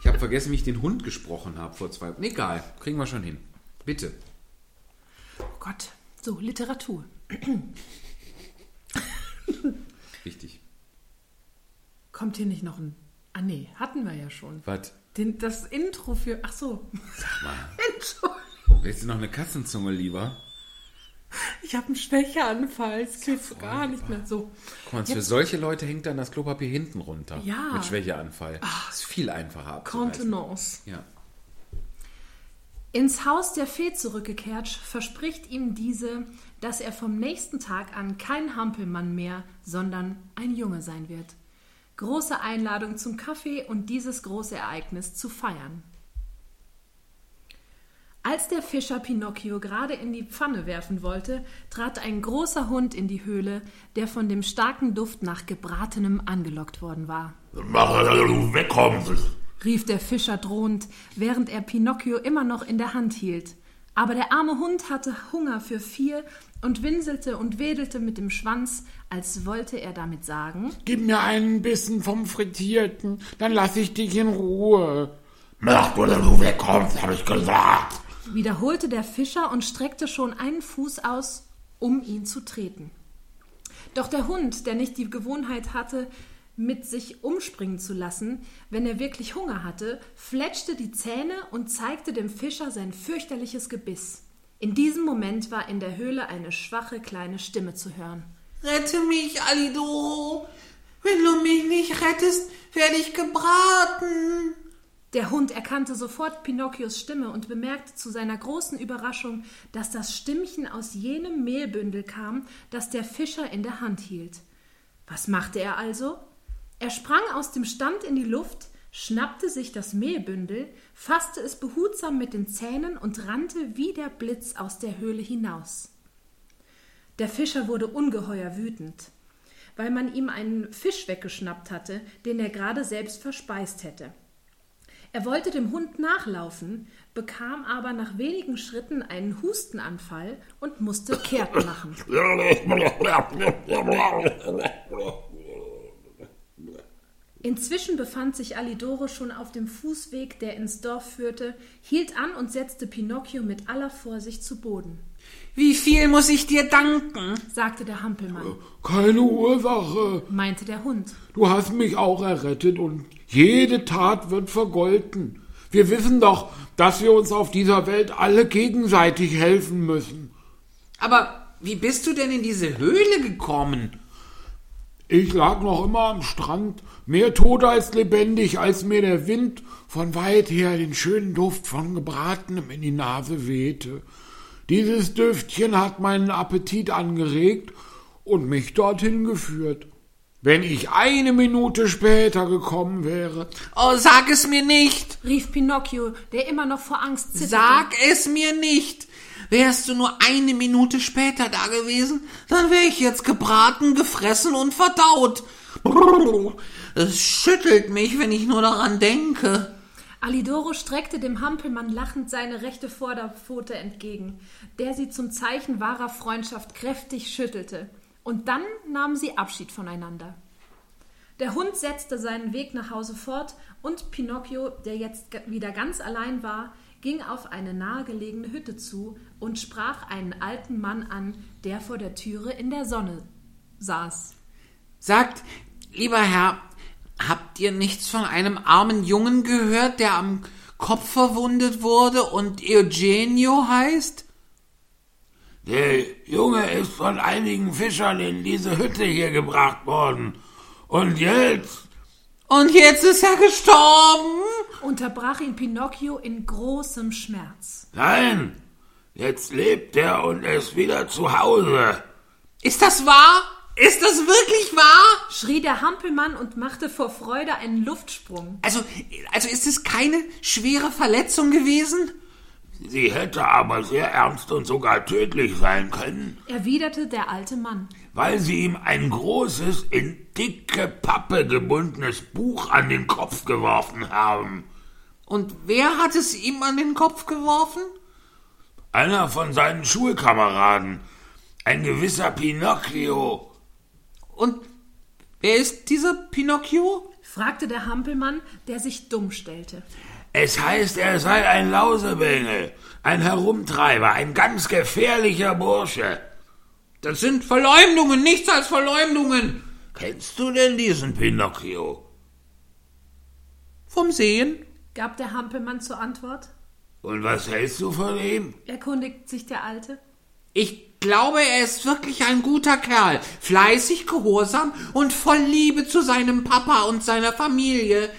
Ich habe vergessen, wie ich den Hund gesprochen habe vor zwei. Egal, kriegen wir schon hin. Bitte. Oh Gott. So, Literatur. Richtig. Kommt hier nicht noch ein. Ah, nee, hatten wir ja schon. Was? Den, das Intro für. Ach so. Sag mal. Entschuldigung. Willst du noch eine Katzenzunge lieber? Ich habe einen Schwächeanfall. Es geht so gar nicht mehr so. Guck mal, für solche Leute hängt dann das Klopapier hinten runter. Ja. Mit Schwächeanfall. ist viel einfacher abzureißen. Contenance. Ja. Ins Haus der Fee zurückgekehrt, verspricht ihm diese, dass er vom nächsten Tag an kein Hampelmann mehr, sondern ein Junge sein wird. Große Einladung zum Kaffee und dieses große Ereignis zu feiern. Als der Fischer Pinocchio gerade in die Pfanne werfen wollte, trat ein großer Hund in die Höhle, der von dem starken Duft nach Gebratenem angelockt worden war Mach, dass du wegkommst. rief der Fischer drohend, während er Pinocchio immer noch in der Hand hielt. Aber der arme Hund hatte Hunger für vier und winselte und wedelte mit dem Schwanz, als wollte er damit sagen, Gib mir einen Bissen vom Frittierten, dann lass ich dich in Ruhe. Mach, dass du wegkommst, hab ich gesagt. wiederholte der Fischer und streckte schon einen Fuß aus, um ihn zu treten. Doch der Hund, der nicht die Gewohnheit hatte, mit sich umspringen zu lassen, wenn er wirklich Hunger hatte, fletschte die Zähne und zeigte dem Fischer sein fürchterliches Gebiss. In diesem Moment war in der Höhle eine schwache kleine Stimme zu hören. Rette mich, Alidoro. Wenn du mich nicht rettest, werde ich gebraten. Der Hund erkannte sofort Pinocchios Stimme und bemerkte zu seiner großen Überraschung, dass das Stimmchen aus jenem Mehlbündel kam, das der Fischer in der Hand hielt. Was machte er also? Er sprang aus dem Stand in die Luft, schnappte sich das Mehlbündel, fasste es behutsam mit den Zähnen und rannte wie der Blitz aus der Höhle hinaus. Der Fischer wurde ungeheuer wütend, weil man ihm einen Fisch weggeschnappt hatte, den er gerade selbst verspeist hätte. Er wollte dem Hund nachlaufen, bekam aber nach wenigen Schritten einen Hustenanfall und musste kehrt machen. Inzwischen befand sich Alidoro schon auf dem Fußweg, der ins Dorf führte, hielt an und setzte Pinocchio mit aller Vorsicht zu Boden. Wie viel muss ich dir danken? Sagte der Hampelmann, Keine Ursache. meinte der Hund. Du hast mich auch errettet und jede Tat wird vergolten. Wir wissen doch, dass wir uns auf dieser Welt alle gegenseitig helfen müssen. Aber wie bist du denn in diese Höhle gekommen? Ich lag noch immer am Strand, mehr tot als lebendig, als mir der Wind von weit her den schönen Duft von Gebratenem in die Nase wehte. Dieses Düftchen hat meinen Appetit angeregt und mich dorthin geführt. Wenn ich eine Minute später gekommen wäre, Oh, sag es mir nicht. rief Pinocchio, der immer noch vor Angst zitterte. Sag es mir nicht. Wärst du nur eine Minute später da gewesen, dann wäre ich jetzt gebraten, gefressen und verdaut. Es schüttelt mich, wenn ich nur daran denke. Alidoro streckte dem Hampelmann lachend seine rechte Vorderpfote entgegen, der sie zum Zeichen wahrer Freundschaft kräftig schüttelte. Und dann nahmen sie Abschied voneinander. Der Hund setzte seinen Weg nach Hause fort und Pinocchio, der jetzt wieder ganz allein war, ging auf eine nahegelegene Hütte zu und sprach einen alten Mann an, der vor der Türe in der Sonne saß. Sagt, lieber Herr, habt ihr nichts von einem armen Jungen gehört, der am Kopf verwundet wurde und Eugenio heißt? Der Junge ist von einigen Fischern in diese Hütte hier gebracht worden. Und jetzt? Und jetzt ist er gestorben? Unterbrach ihn Pinocchio in großem Schmerz. Nein, jetzt lebt er und ist wieder zu Hause. Ist das wahr? Ist das wirklich wahr? schrie der Hampelmann und machte vor Freude einen Luftsprung. Also, also ist es keine schwere Verletzung gewesen? Sie hätte aber sehr ernst und sogar tödlich sein können, erwiderte der alte Mann. weil sie ihm ein großes, in dicke Pappe gebundenes Buch an den Kopf geworfen haben. Und wer hat es ihm an den Kopf geworfen? Einer von seinen Schulkameraden, ein gewisser Pinocchio. Und wer ist dieser Pinocchio? fragte der Hampelmann, der sich dumm stellte. Es heißt, er sei ein Lausebengel, ein Herumtreiber, ein ganz gefährlicher Bursche. Das sind Verleumdungen, nichts als Verleumdungen. Kennst du denn diesen Pinocchio? Vom Sehen? gab der Hampelmann zur Antwort. Und was hältst du von ihm? Erkundigt sich der Alte. Ich glaube, er ist wirklich ein guter Kerl, fleißig, gehorsam und voll Liebe zu seinem Papa und seiner Familie.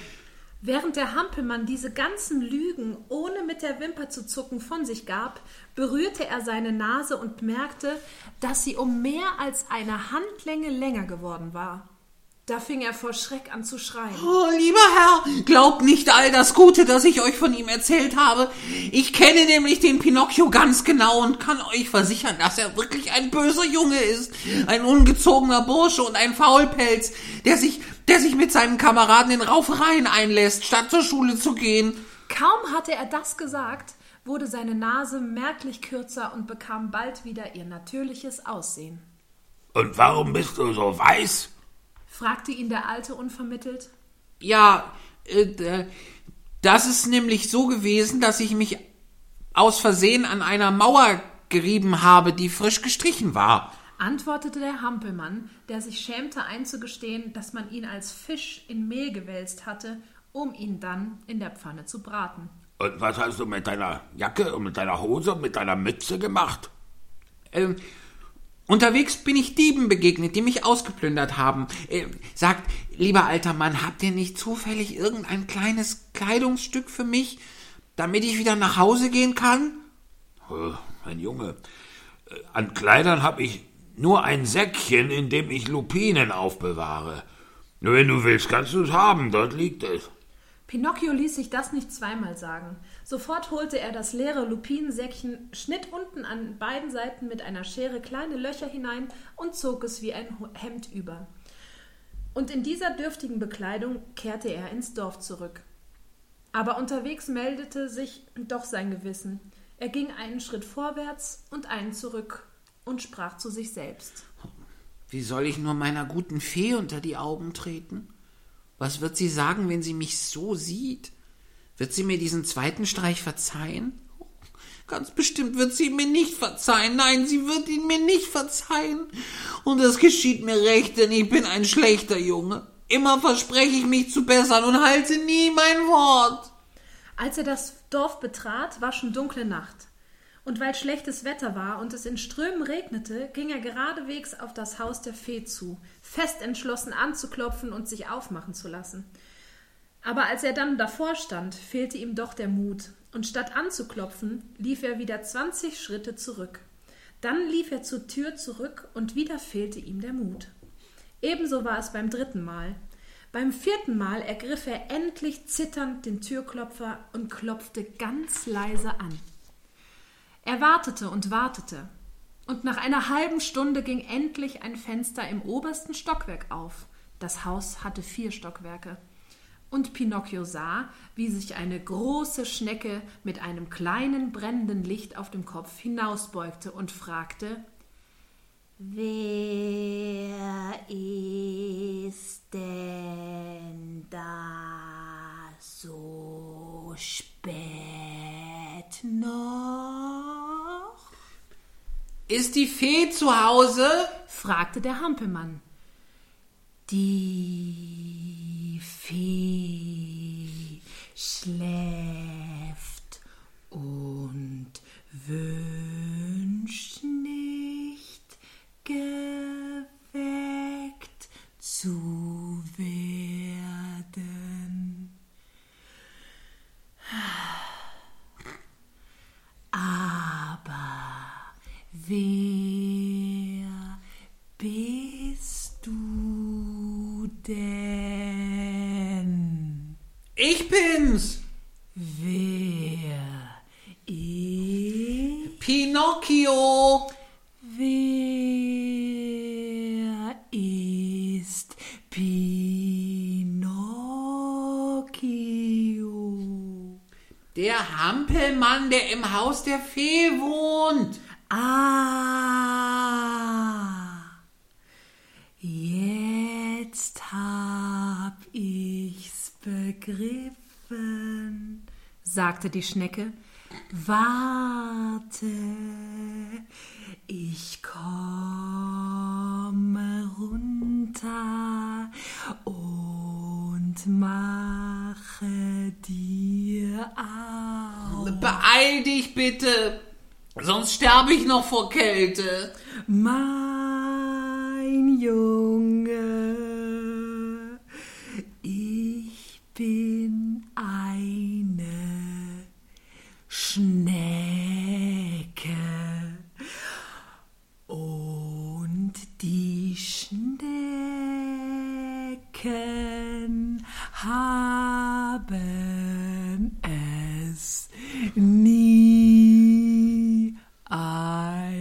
Während der Hampelmann diese ganzen Lügen ohne mit der Wimper zu zucken von sich gab, berührte er seine Nase und merkte, dass sie um mehr als eine Handlänge länger geworden war. Da fing er vor Schreck an zu schreien. Oh, lieber Herr, glaubt nicht all das Gute, das ich euch von ihm erzählt habe. Ich kenne nämlich den Pinocchio ganz genau und kann euch versichern, dass er wirklich ein böser Junge ist. Ein ungezogener Bursche und ein Faulpelz, der sich, der sich mit seinen Kameraden in Raufereien einlässt, statt zur Schule zu gehen. Kaum hatte er das gesagt, wurde seine Nase merklich kürzer und bekam bald wieder ihr natürliches Aussehen. Und warum bist du so weiß? Fragte ihn der Alte unvermittelt. Ja, äh, das ist nämlich so gewesen, dass ich mich aus Versehen an einer Mauer gerieben habe, die frisch gestrichen war. antwortete der Hampelmann, der sich schämte einzugestehen, dass man ihn als Fisch in Mehl gewälzt hatte, um ihn dann in der Pfanne zu braten. Und was hast du mit deiner Jacke und mit deiner Hose und mit deiner Mütze gemacht? Ähm, unterwegs bin ich Dieben begegnet, die mich ausgeplündert haben. Äh, sagt, lieber alter Mann, habt ihr nicht zufällig irgendein kleines Kleidungsstück für mich, damit ich wieder nach Hause gehen kann? Äh, Mein Junge, äh, an Kleidern habe ich nur ein Säckchen, in dem ich Lupinen aufbewahre. Nur wenn du willst, kannst du es haben, dort liegt es. Pinocchio ließ sich das nicht zweimal sagen. Sofort holte er das leere Lupinensäckchen, schnitt unten an beiden Seiten mit einer Schere kleine Löcher hinein und zog es wie ein Hemd über. Und in dieser dürftigen Bekleidung kehrte er ins Dorf zurück. Aber unterwegs meldete sich doch sein Gewissen. Er ging einen Schritt vorwärts und einen zurück und sprach zu sich selbst. Wie soll ich nur meiner guten Fee unter die Augen treten? Was wird sie sagen, wenn sie mich so sieht? Wird sie mir diesen zweiten Streich verzeihen? Ganz bestimmt wird sie mir nicht verzeihen. Nein, sie wird ihn mir nicht verzeihen. Und das geschieht mir recht, denn ich bin ein schlechter Junge. Immer verspreche ich mich zu bessern und halte nie mein Wort. Als er das Dorf betrat, war schon dunkle Nacht. Und weil schlechtes Wetter war und es in Strömen regnete, ging er geradewegs auf das Haus der Fee zu, fest entschlossen anzuklopfen und sich aufmachen zu lassen. Aber als er dann davor stand, fehlte ihm doch der Mut, und statt anzuklopfen, lief er wieder zwanzig Schritte zurück. Dann lief er zur Tür zurück und wieder fehlte ihm der Mut. Ebenso war es beim dritten Mal. Beim vierten Mal ergriff er endlich zitternd den Türklopfer und klopfte ganz leise an. Er wartete und wartete. Und nach einer halben Stunde ging endlich ein Fenster im obersten Stockwerk auf. Das Haus hatte vier Stockwerke. Und Pinocchio sah, wie sich eine große Schnecke mit einem kleinen brennenden Licht auf dem Kopf hinausbeugte und fragte Wer ist denn da so spät noch? Ist die Fee zu Hause? fragte der Hampelmann. Die Fee schläft und wünscht nicht geweckt zu werden. Aber wer Ich bin's, Wer ist? Pinocchio. Wer ist Pinocchio? Der Hampelmann, der im Haus der Fee wohnt. Ah, jetzt hab ich's begriffen, sagte die Schnecke. Warte, ich komme runter und mache dir auf. Beeil dich bitte, sonst sterbe ich noch vor Kälte. Mein Junge, ich bin eine Schnecke und die Schnecken haben es nie eilig.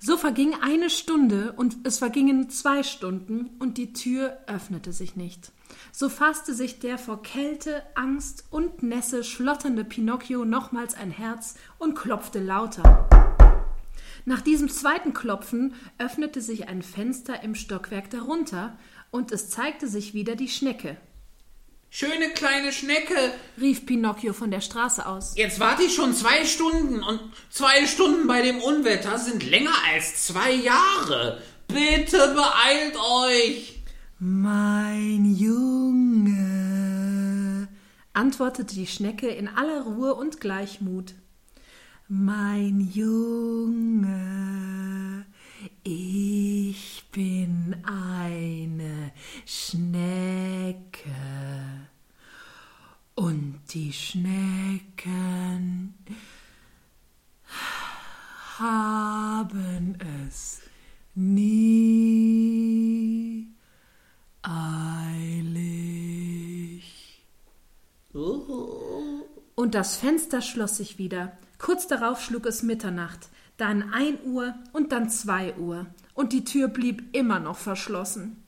So verging eine Stunde und es vergingen zwei Stunden und die Tür öffnete sich nicht. So fasste sich der vor Kälte, Angst und Nässe schlotternde Pinocchio nochmals ein Herz und klopfte lauter. Nach diesem zweiten Klopfen öffnete sich ein Fenster im Stockwerk darunter und es zeigte sich wieder die Schnecke. Schöne kleine Schnecke. Rief Pinocchio von der Straße aus. Jetzt warte ich schon zwei Stunden und zwei Stunden bei dem Unwetter sind länger als zwei Jahre. Bitte beeilt euch. Mein Junge, antwortete die Schnecke in aller Ruhe und Gleichmut. Mein Junge, ich bin eine Schnecke. Und die Schnecken haben es nie eilig. Und das Fenster schloss sich wieder. Kurz darauf schlug es Mitternacht, dann ein Uhr und dann zwei Uhr, und die Tür blieb immer noch verschlossen.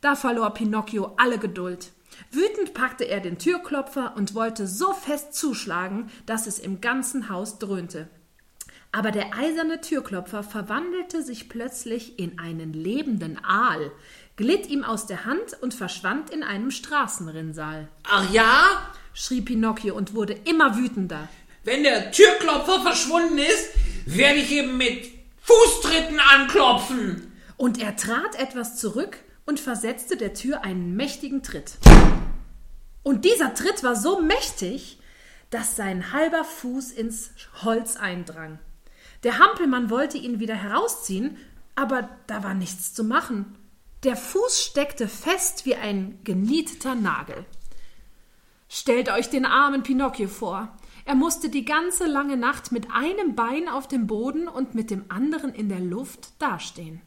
Da verlor Pinocchio alle Geduld. Wütend packte er den Türklopfer und wollte so fest zuschlagen, dass es im ganzen Haus dröhnte. Aber der eiserne Türklopfer verwandelte sich plötzlich in einen lebenden Aal, glitt ihm aus der Hand und verschwand in einem Straßenrinnsal. Ach ja? schrie Pinocchio und wurde immer wütender. Wenn der Türklopfer verschwunden ist, werde ich eben mit Fußtritten anklopfen. Und er trat etwas zurück und versetzte der Tür einen mächtigen Tritt. Und dieser Tritt war so mächtig, dass sein halber Fuß ins Holz eindrang. Der Hampelmann wollte ihn wieder herausziehen, aber da war nichts zu machen. Der Fuß steckte fest wie ein genieteter Nagel. Stellt euch den armen Pinocchio vor. Er musste die ganze lange Nacht mit einem Bein auf dem Boden und mit dem anderen in der Luft dastehen.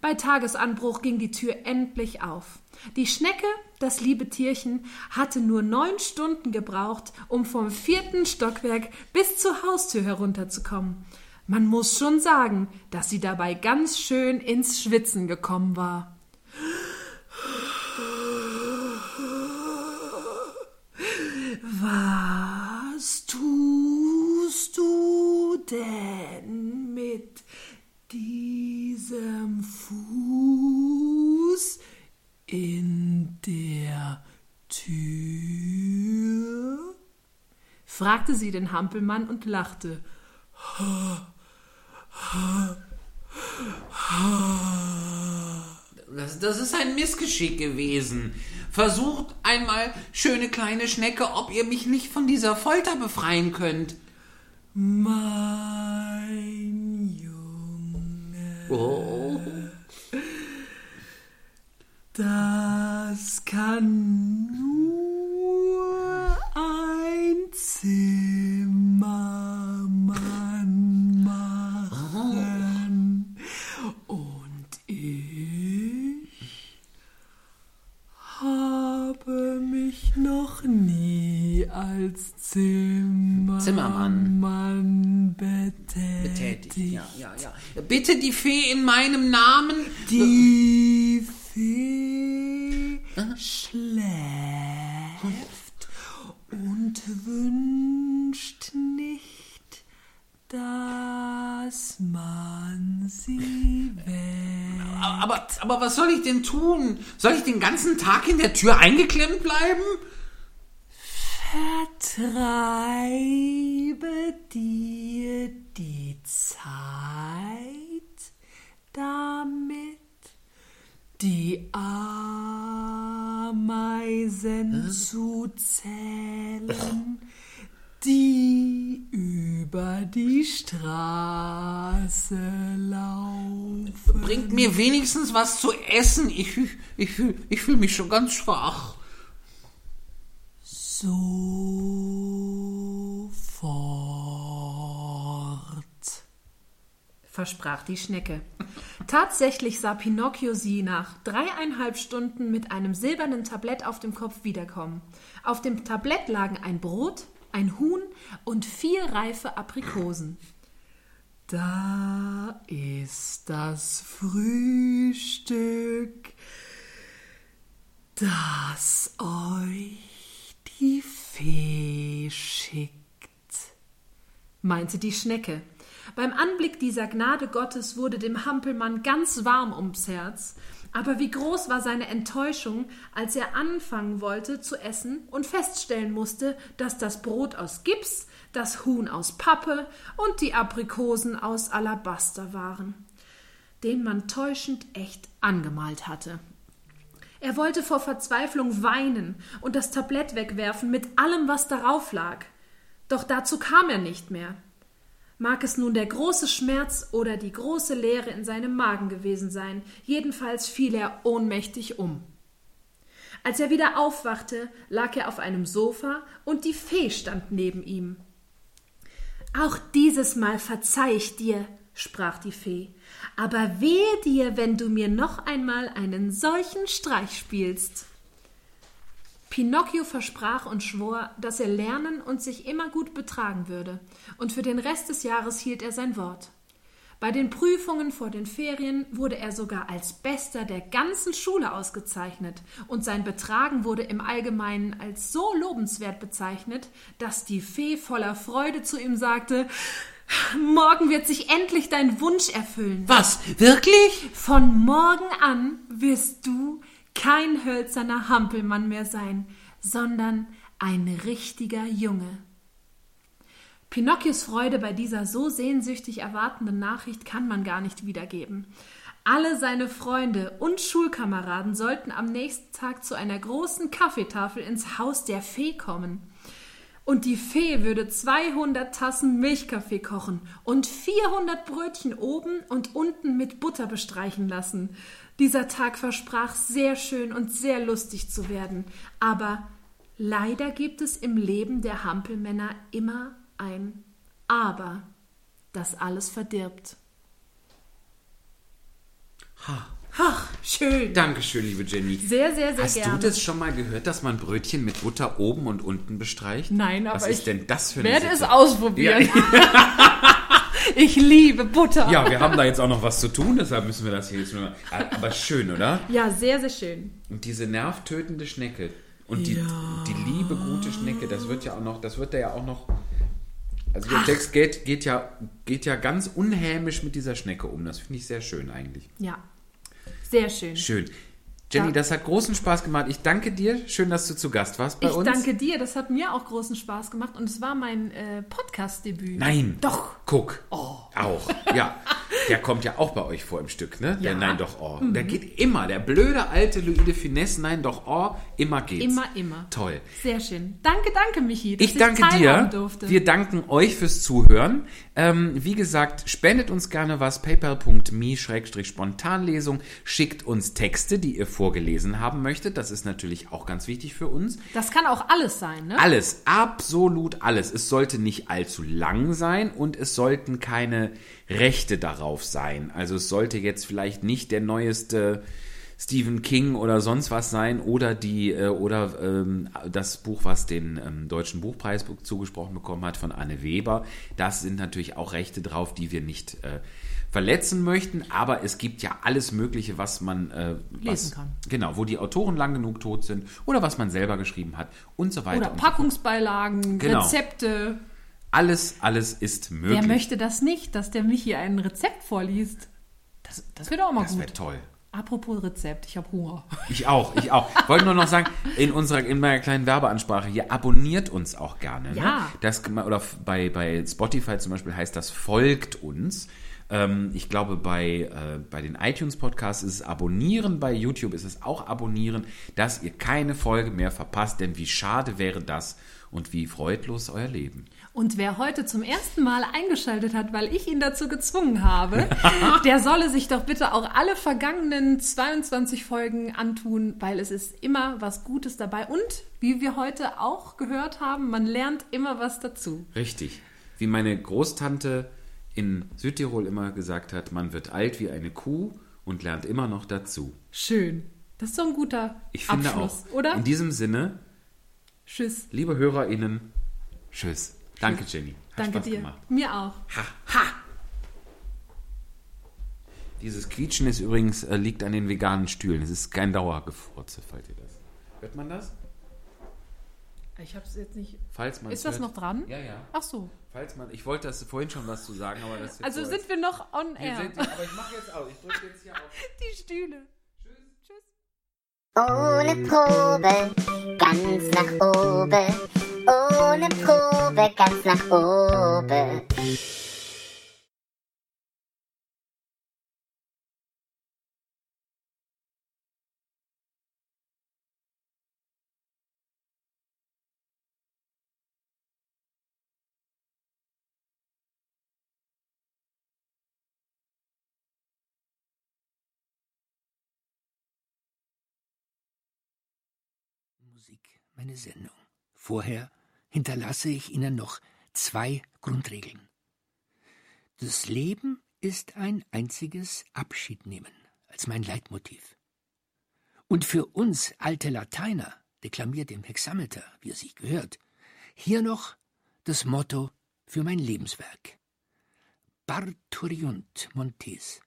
Bei Tagesanbruch ging die Tür endlich auf. Die Schnecke, das liebe Tierchen, hatte nur neun Stunden gebraucht, um vom vierten Stockwerk bis zur Haustür herunterzukommen. Man muss schon sagen, dass sie dabei ganz schön ins Schwitzen gekommen war. Was tust du denn mit diesem Fuß in der Tür? fragte sie den Hampelmann und lachte. Das, das ist ein Missgeschick gewesen. Versucht einmal, schöne kleine Schnecke, ob ihr mich nicht von dieser Folter befreien könnt. Mein Oh. das kann nur ein Zimmermann machen. Und ich habe mich noch nie als Zimmermann, Zimmermann. betätigt. Betätigt. Ja, ja, ja. Bitte die Fee in meinem Namen. Die Fee schläft und wünscht nicht, dass man sie weckt. Aber, aber was soll ich denn tun? Soll ich den ganzen Tag in der Tür eingeklemmt bleiben? Vertreibe dir die Zeit damit, die Ameisen zu zählen, die über die Straße laufen. Bringt mir wenigstens was zu essen. Ich, ich, ich, ich fühle mich schon ganz schwach. Sofort, versprach die Schnecke. Tatsächlich sah Pinocchio sie nach dreieinhalb Stunden mit einem silbernen Tablett auf dem Kopf wiederkommen. Auf dem Tablett lagen ein Brot, ein Huhn und vier reife Aprikosen. Da ist das Frühstück, das euch die Fee schickt, meinte die Schnecke. Beim Anblick dieser Gnade Gottes wurde dem Hampelmann ganz warm ums Herz, aber wie groß war seine Enttäuschung, als er anfangen wollte zu essen und feststellen musste, dass das Brot aus Gips, das Huhn aus Pappe und die Aprikosen aus Alabaster waren, den man täuschend echt angemalt hatte. Er wollte vor Verzweiflung weinen und das Tablett wegwerfen mit allem, was darauf lag. Doch dazu kam er nicht mehr. Mag es nun der große Schmerz oder die große Leere in seinem Magen gewesen sein, jedenfalls fiel er ohnmächtig um. Als er wieder aufwachte, lag er auf einem Sofa und die Fee stand neben ihm. Auch dieses Mal verzeih ich dir, sprach die Fee, aber wehe dir, wenn du mir noch einmal einen solchen Streich spielst. Pinocchio versprach und schwor, dass er lernen und sich immer gut betragen würde, und für den Rest des Jahres hielt er sein Wort. Bei den Prüfungen vor den Ferien wurde er sogar als Bester der ganzen Schule ausgezeichnet, und sein Betragen wurde im Allgemeinen als so lobenswert bezeichnet, dass die Fee voller Freude zu ihm sagte Morgen wird sich endlich dein Wunsch erfüllen. Was? Wirklich? Von morgen an wirst du kein hölzerner Hampelmann mehr sein, sondern ein richtiger Junge. Pinocchios Freude bei dieser so sehnsüchtig erwartenden Nachricht kann man gar nicht wiedergeben. Alle seine Freunde und Schulkameraden sollten am nächsten Tag zu einer großen Kaffeetafel ins Haus der Fee kommen. Und die Fee würde 200 Tassen Milchkaffee kochen und 400 Brötchen oben und unten mit Butter bestreichen lassen. Dieser Tag versprach sehr schön und sehr lustig zu werden. Aber leider gibt es im Leben der Hampelmänner immer ein Aber, das alles verdirbt. Ach, schön. Dankeschön, liebe Jenny. Sehr, sehr, sehr Hast gerne. du das schon mal gehört, dass man Brötchen mit Butter oben und unten bestreicht? Nein, aber Was ich ist denn das für eine werde es Sitte? ausprobieren. Ja, Ich liebe Butter. ja, wir haben da jetzt auch noch was zu tun, deshalb müssen wir das hier jetzt nur. Aber schön, oder? Ja, sehr, sehr schön. Und diese nervtötende Schnecke und die, die liebe gute Schnecke, das wird ja auch noch, das wird da ja auch noch. Also der Text geht, geht, ja, geht ja ganz unhämisch mit dieser Schnecke um. Das finde ich sehr schön eigentlich. Ja, sehr schön. Schön. Jenny, das hat großen Spaß gemacht. Ich danke dir. Schön, dass du zu Gast warst bei Ich uns. danke dir, das hat mir auch großen Spaß gemacht und es war mein äh, Podcast-Debüt. Nein. Doch. Guck. Auch. Ja. Der kommt ja auch bei euch vor im Stück, ne? Der Ja. Mhm. Nein, doch, oh. Der geht immer. Der blöde alte Luide Finesse, Nein, doch, oh. Immer geht's. Immer, immer. Toll. Sehr schön. Danke, danke, Michi, dass Ich danke teilhaben dir. durfte. Wir danken euch fürs Zuhören. Ähm, wie gesagt, spendet uns gerne was. paypal.me-spontanlesung. Schickt uns Texte, die ihr vorgelesen haben möchtet. Das ist natürlich auch ganz wichtig für uns. das kann auch alles sein, ne? Alles, absolut alles. Es sollte nicht allzu lang sein und es sollten keine Rechte darauf sein. Also es sollte jetzt vielleicht nicht der neueste Stephen King oder sonst was sein oder die äh, oder ähm, das Buch, was den ähm, deutschen Buchpreis zugesprochen bekommen hat von Anne Weber. Das sind natürlich auch Rechte drauf, die wir nicht äh, verletzen möchten. Aber es gibt ja alles Mögliche, was man äh, was, Lesen kann. Genau, wo die Autoren lang genug tot sind oder was man selber geschrieben hat und so weiter. Oder so. Packungsbeilagen, Genau. Rezepte. Alles, alles ist möglich. Wer möchte das nicht, dass der Michi ein Rezept vorliest? Das, das wird auch mal das wäre gut. toll. Apropos Rezept, ich habe Hunger. Ich auch, ich auch. Wollte nur noch sagen, in unserer, in meiner kleinen Werbeansprache hier, abonniert uns auch gerne. Ne? Ja. Das, oder bei, bei Spotify zum Beispiel heißt das, folgt uns. Ähm, ich glaube, bei, äh, bei den iTunes-Podcasts ist es abonnieren, bei YouTube ist es auch abonnieren, dass ihr keine Folge mehr verpasst, denn wie schade wäre das und wie freudlos euer Leben. Und wer heute zum ersten Mal eingeschaltet hat, weil ich ihn dazu gezwungen habe, der solle sich doch bitte auch alle vergangenen 22 Folgen antun, weil es ist immer was Gutes dabei. Und wie wir heute auch gehört haben, man lernt immer was dazu. Richtig. Wie meine Großtante in Südtirol immer gesagt hat, man wird alt wie eine Kuh und lernt immer noch dazu. Schön. Das ist so ein guter Ich finde Abschluss, auch. oder? In diesem Sinne, Tschüss. liebe HörerInnen, tschüss. Danke, Jenny. Hat Danke Spaß dir. gemacht. Mir auch. Dieses Quietschen ist übrigens, äh, liegt an den veganen Stühlen. Es ist kein Dauergefurze, falls ihr das. Hört man das? Ich habe es jetzt nicht. Falls man Ist das noch dran? Ja, ja. Ach so. Falls man, ich wollte das vorhin schon was zu sagen, aber das ist jetzt Also so sind wir noch on Wir air. sind, aber ich mache jetzt auch. Ich drücke jetzt hier auf. Die Stühle. Ohne Probe, ganz nach oben. Ohne Probe, ganz nach oben. Musik, meine Sendung. Vorher hinterlasse ich Ihnen noch zwei Grundregeln. Das Leben ist ein einziges Abschiednehmen als mein Leitmotiv. Und für uns alte Lateiner, deklamiert im Hexameter, wie es sich gehört, hier noch das Motto für mein Lebenswerk. Parturiunt Montes,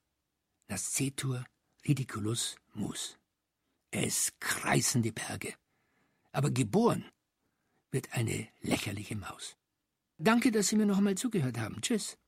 nascetur ridiculus mus. Es kreisen die Berge, aber geboren wird eine lächerliche Maus. Danke, dass Sie mir noch einmal zugehört haben. Tschüss.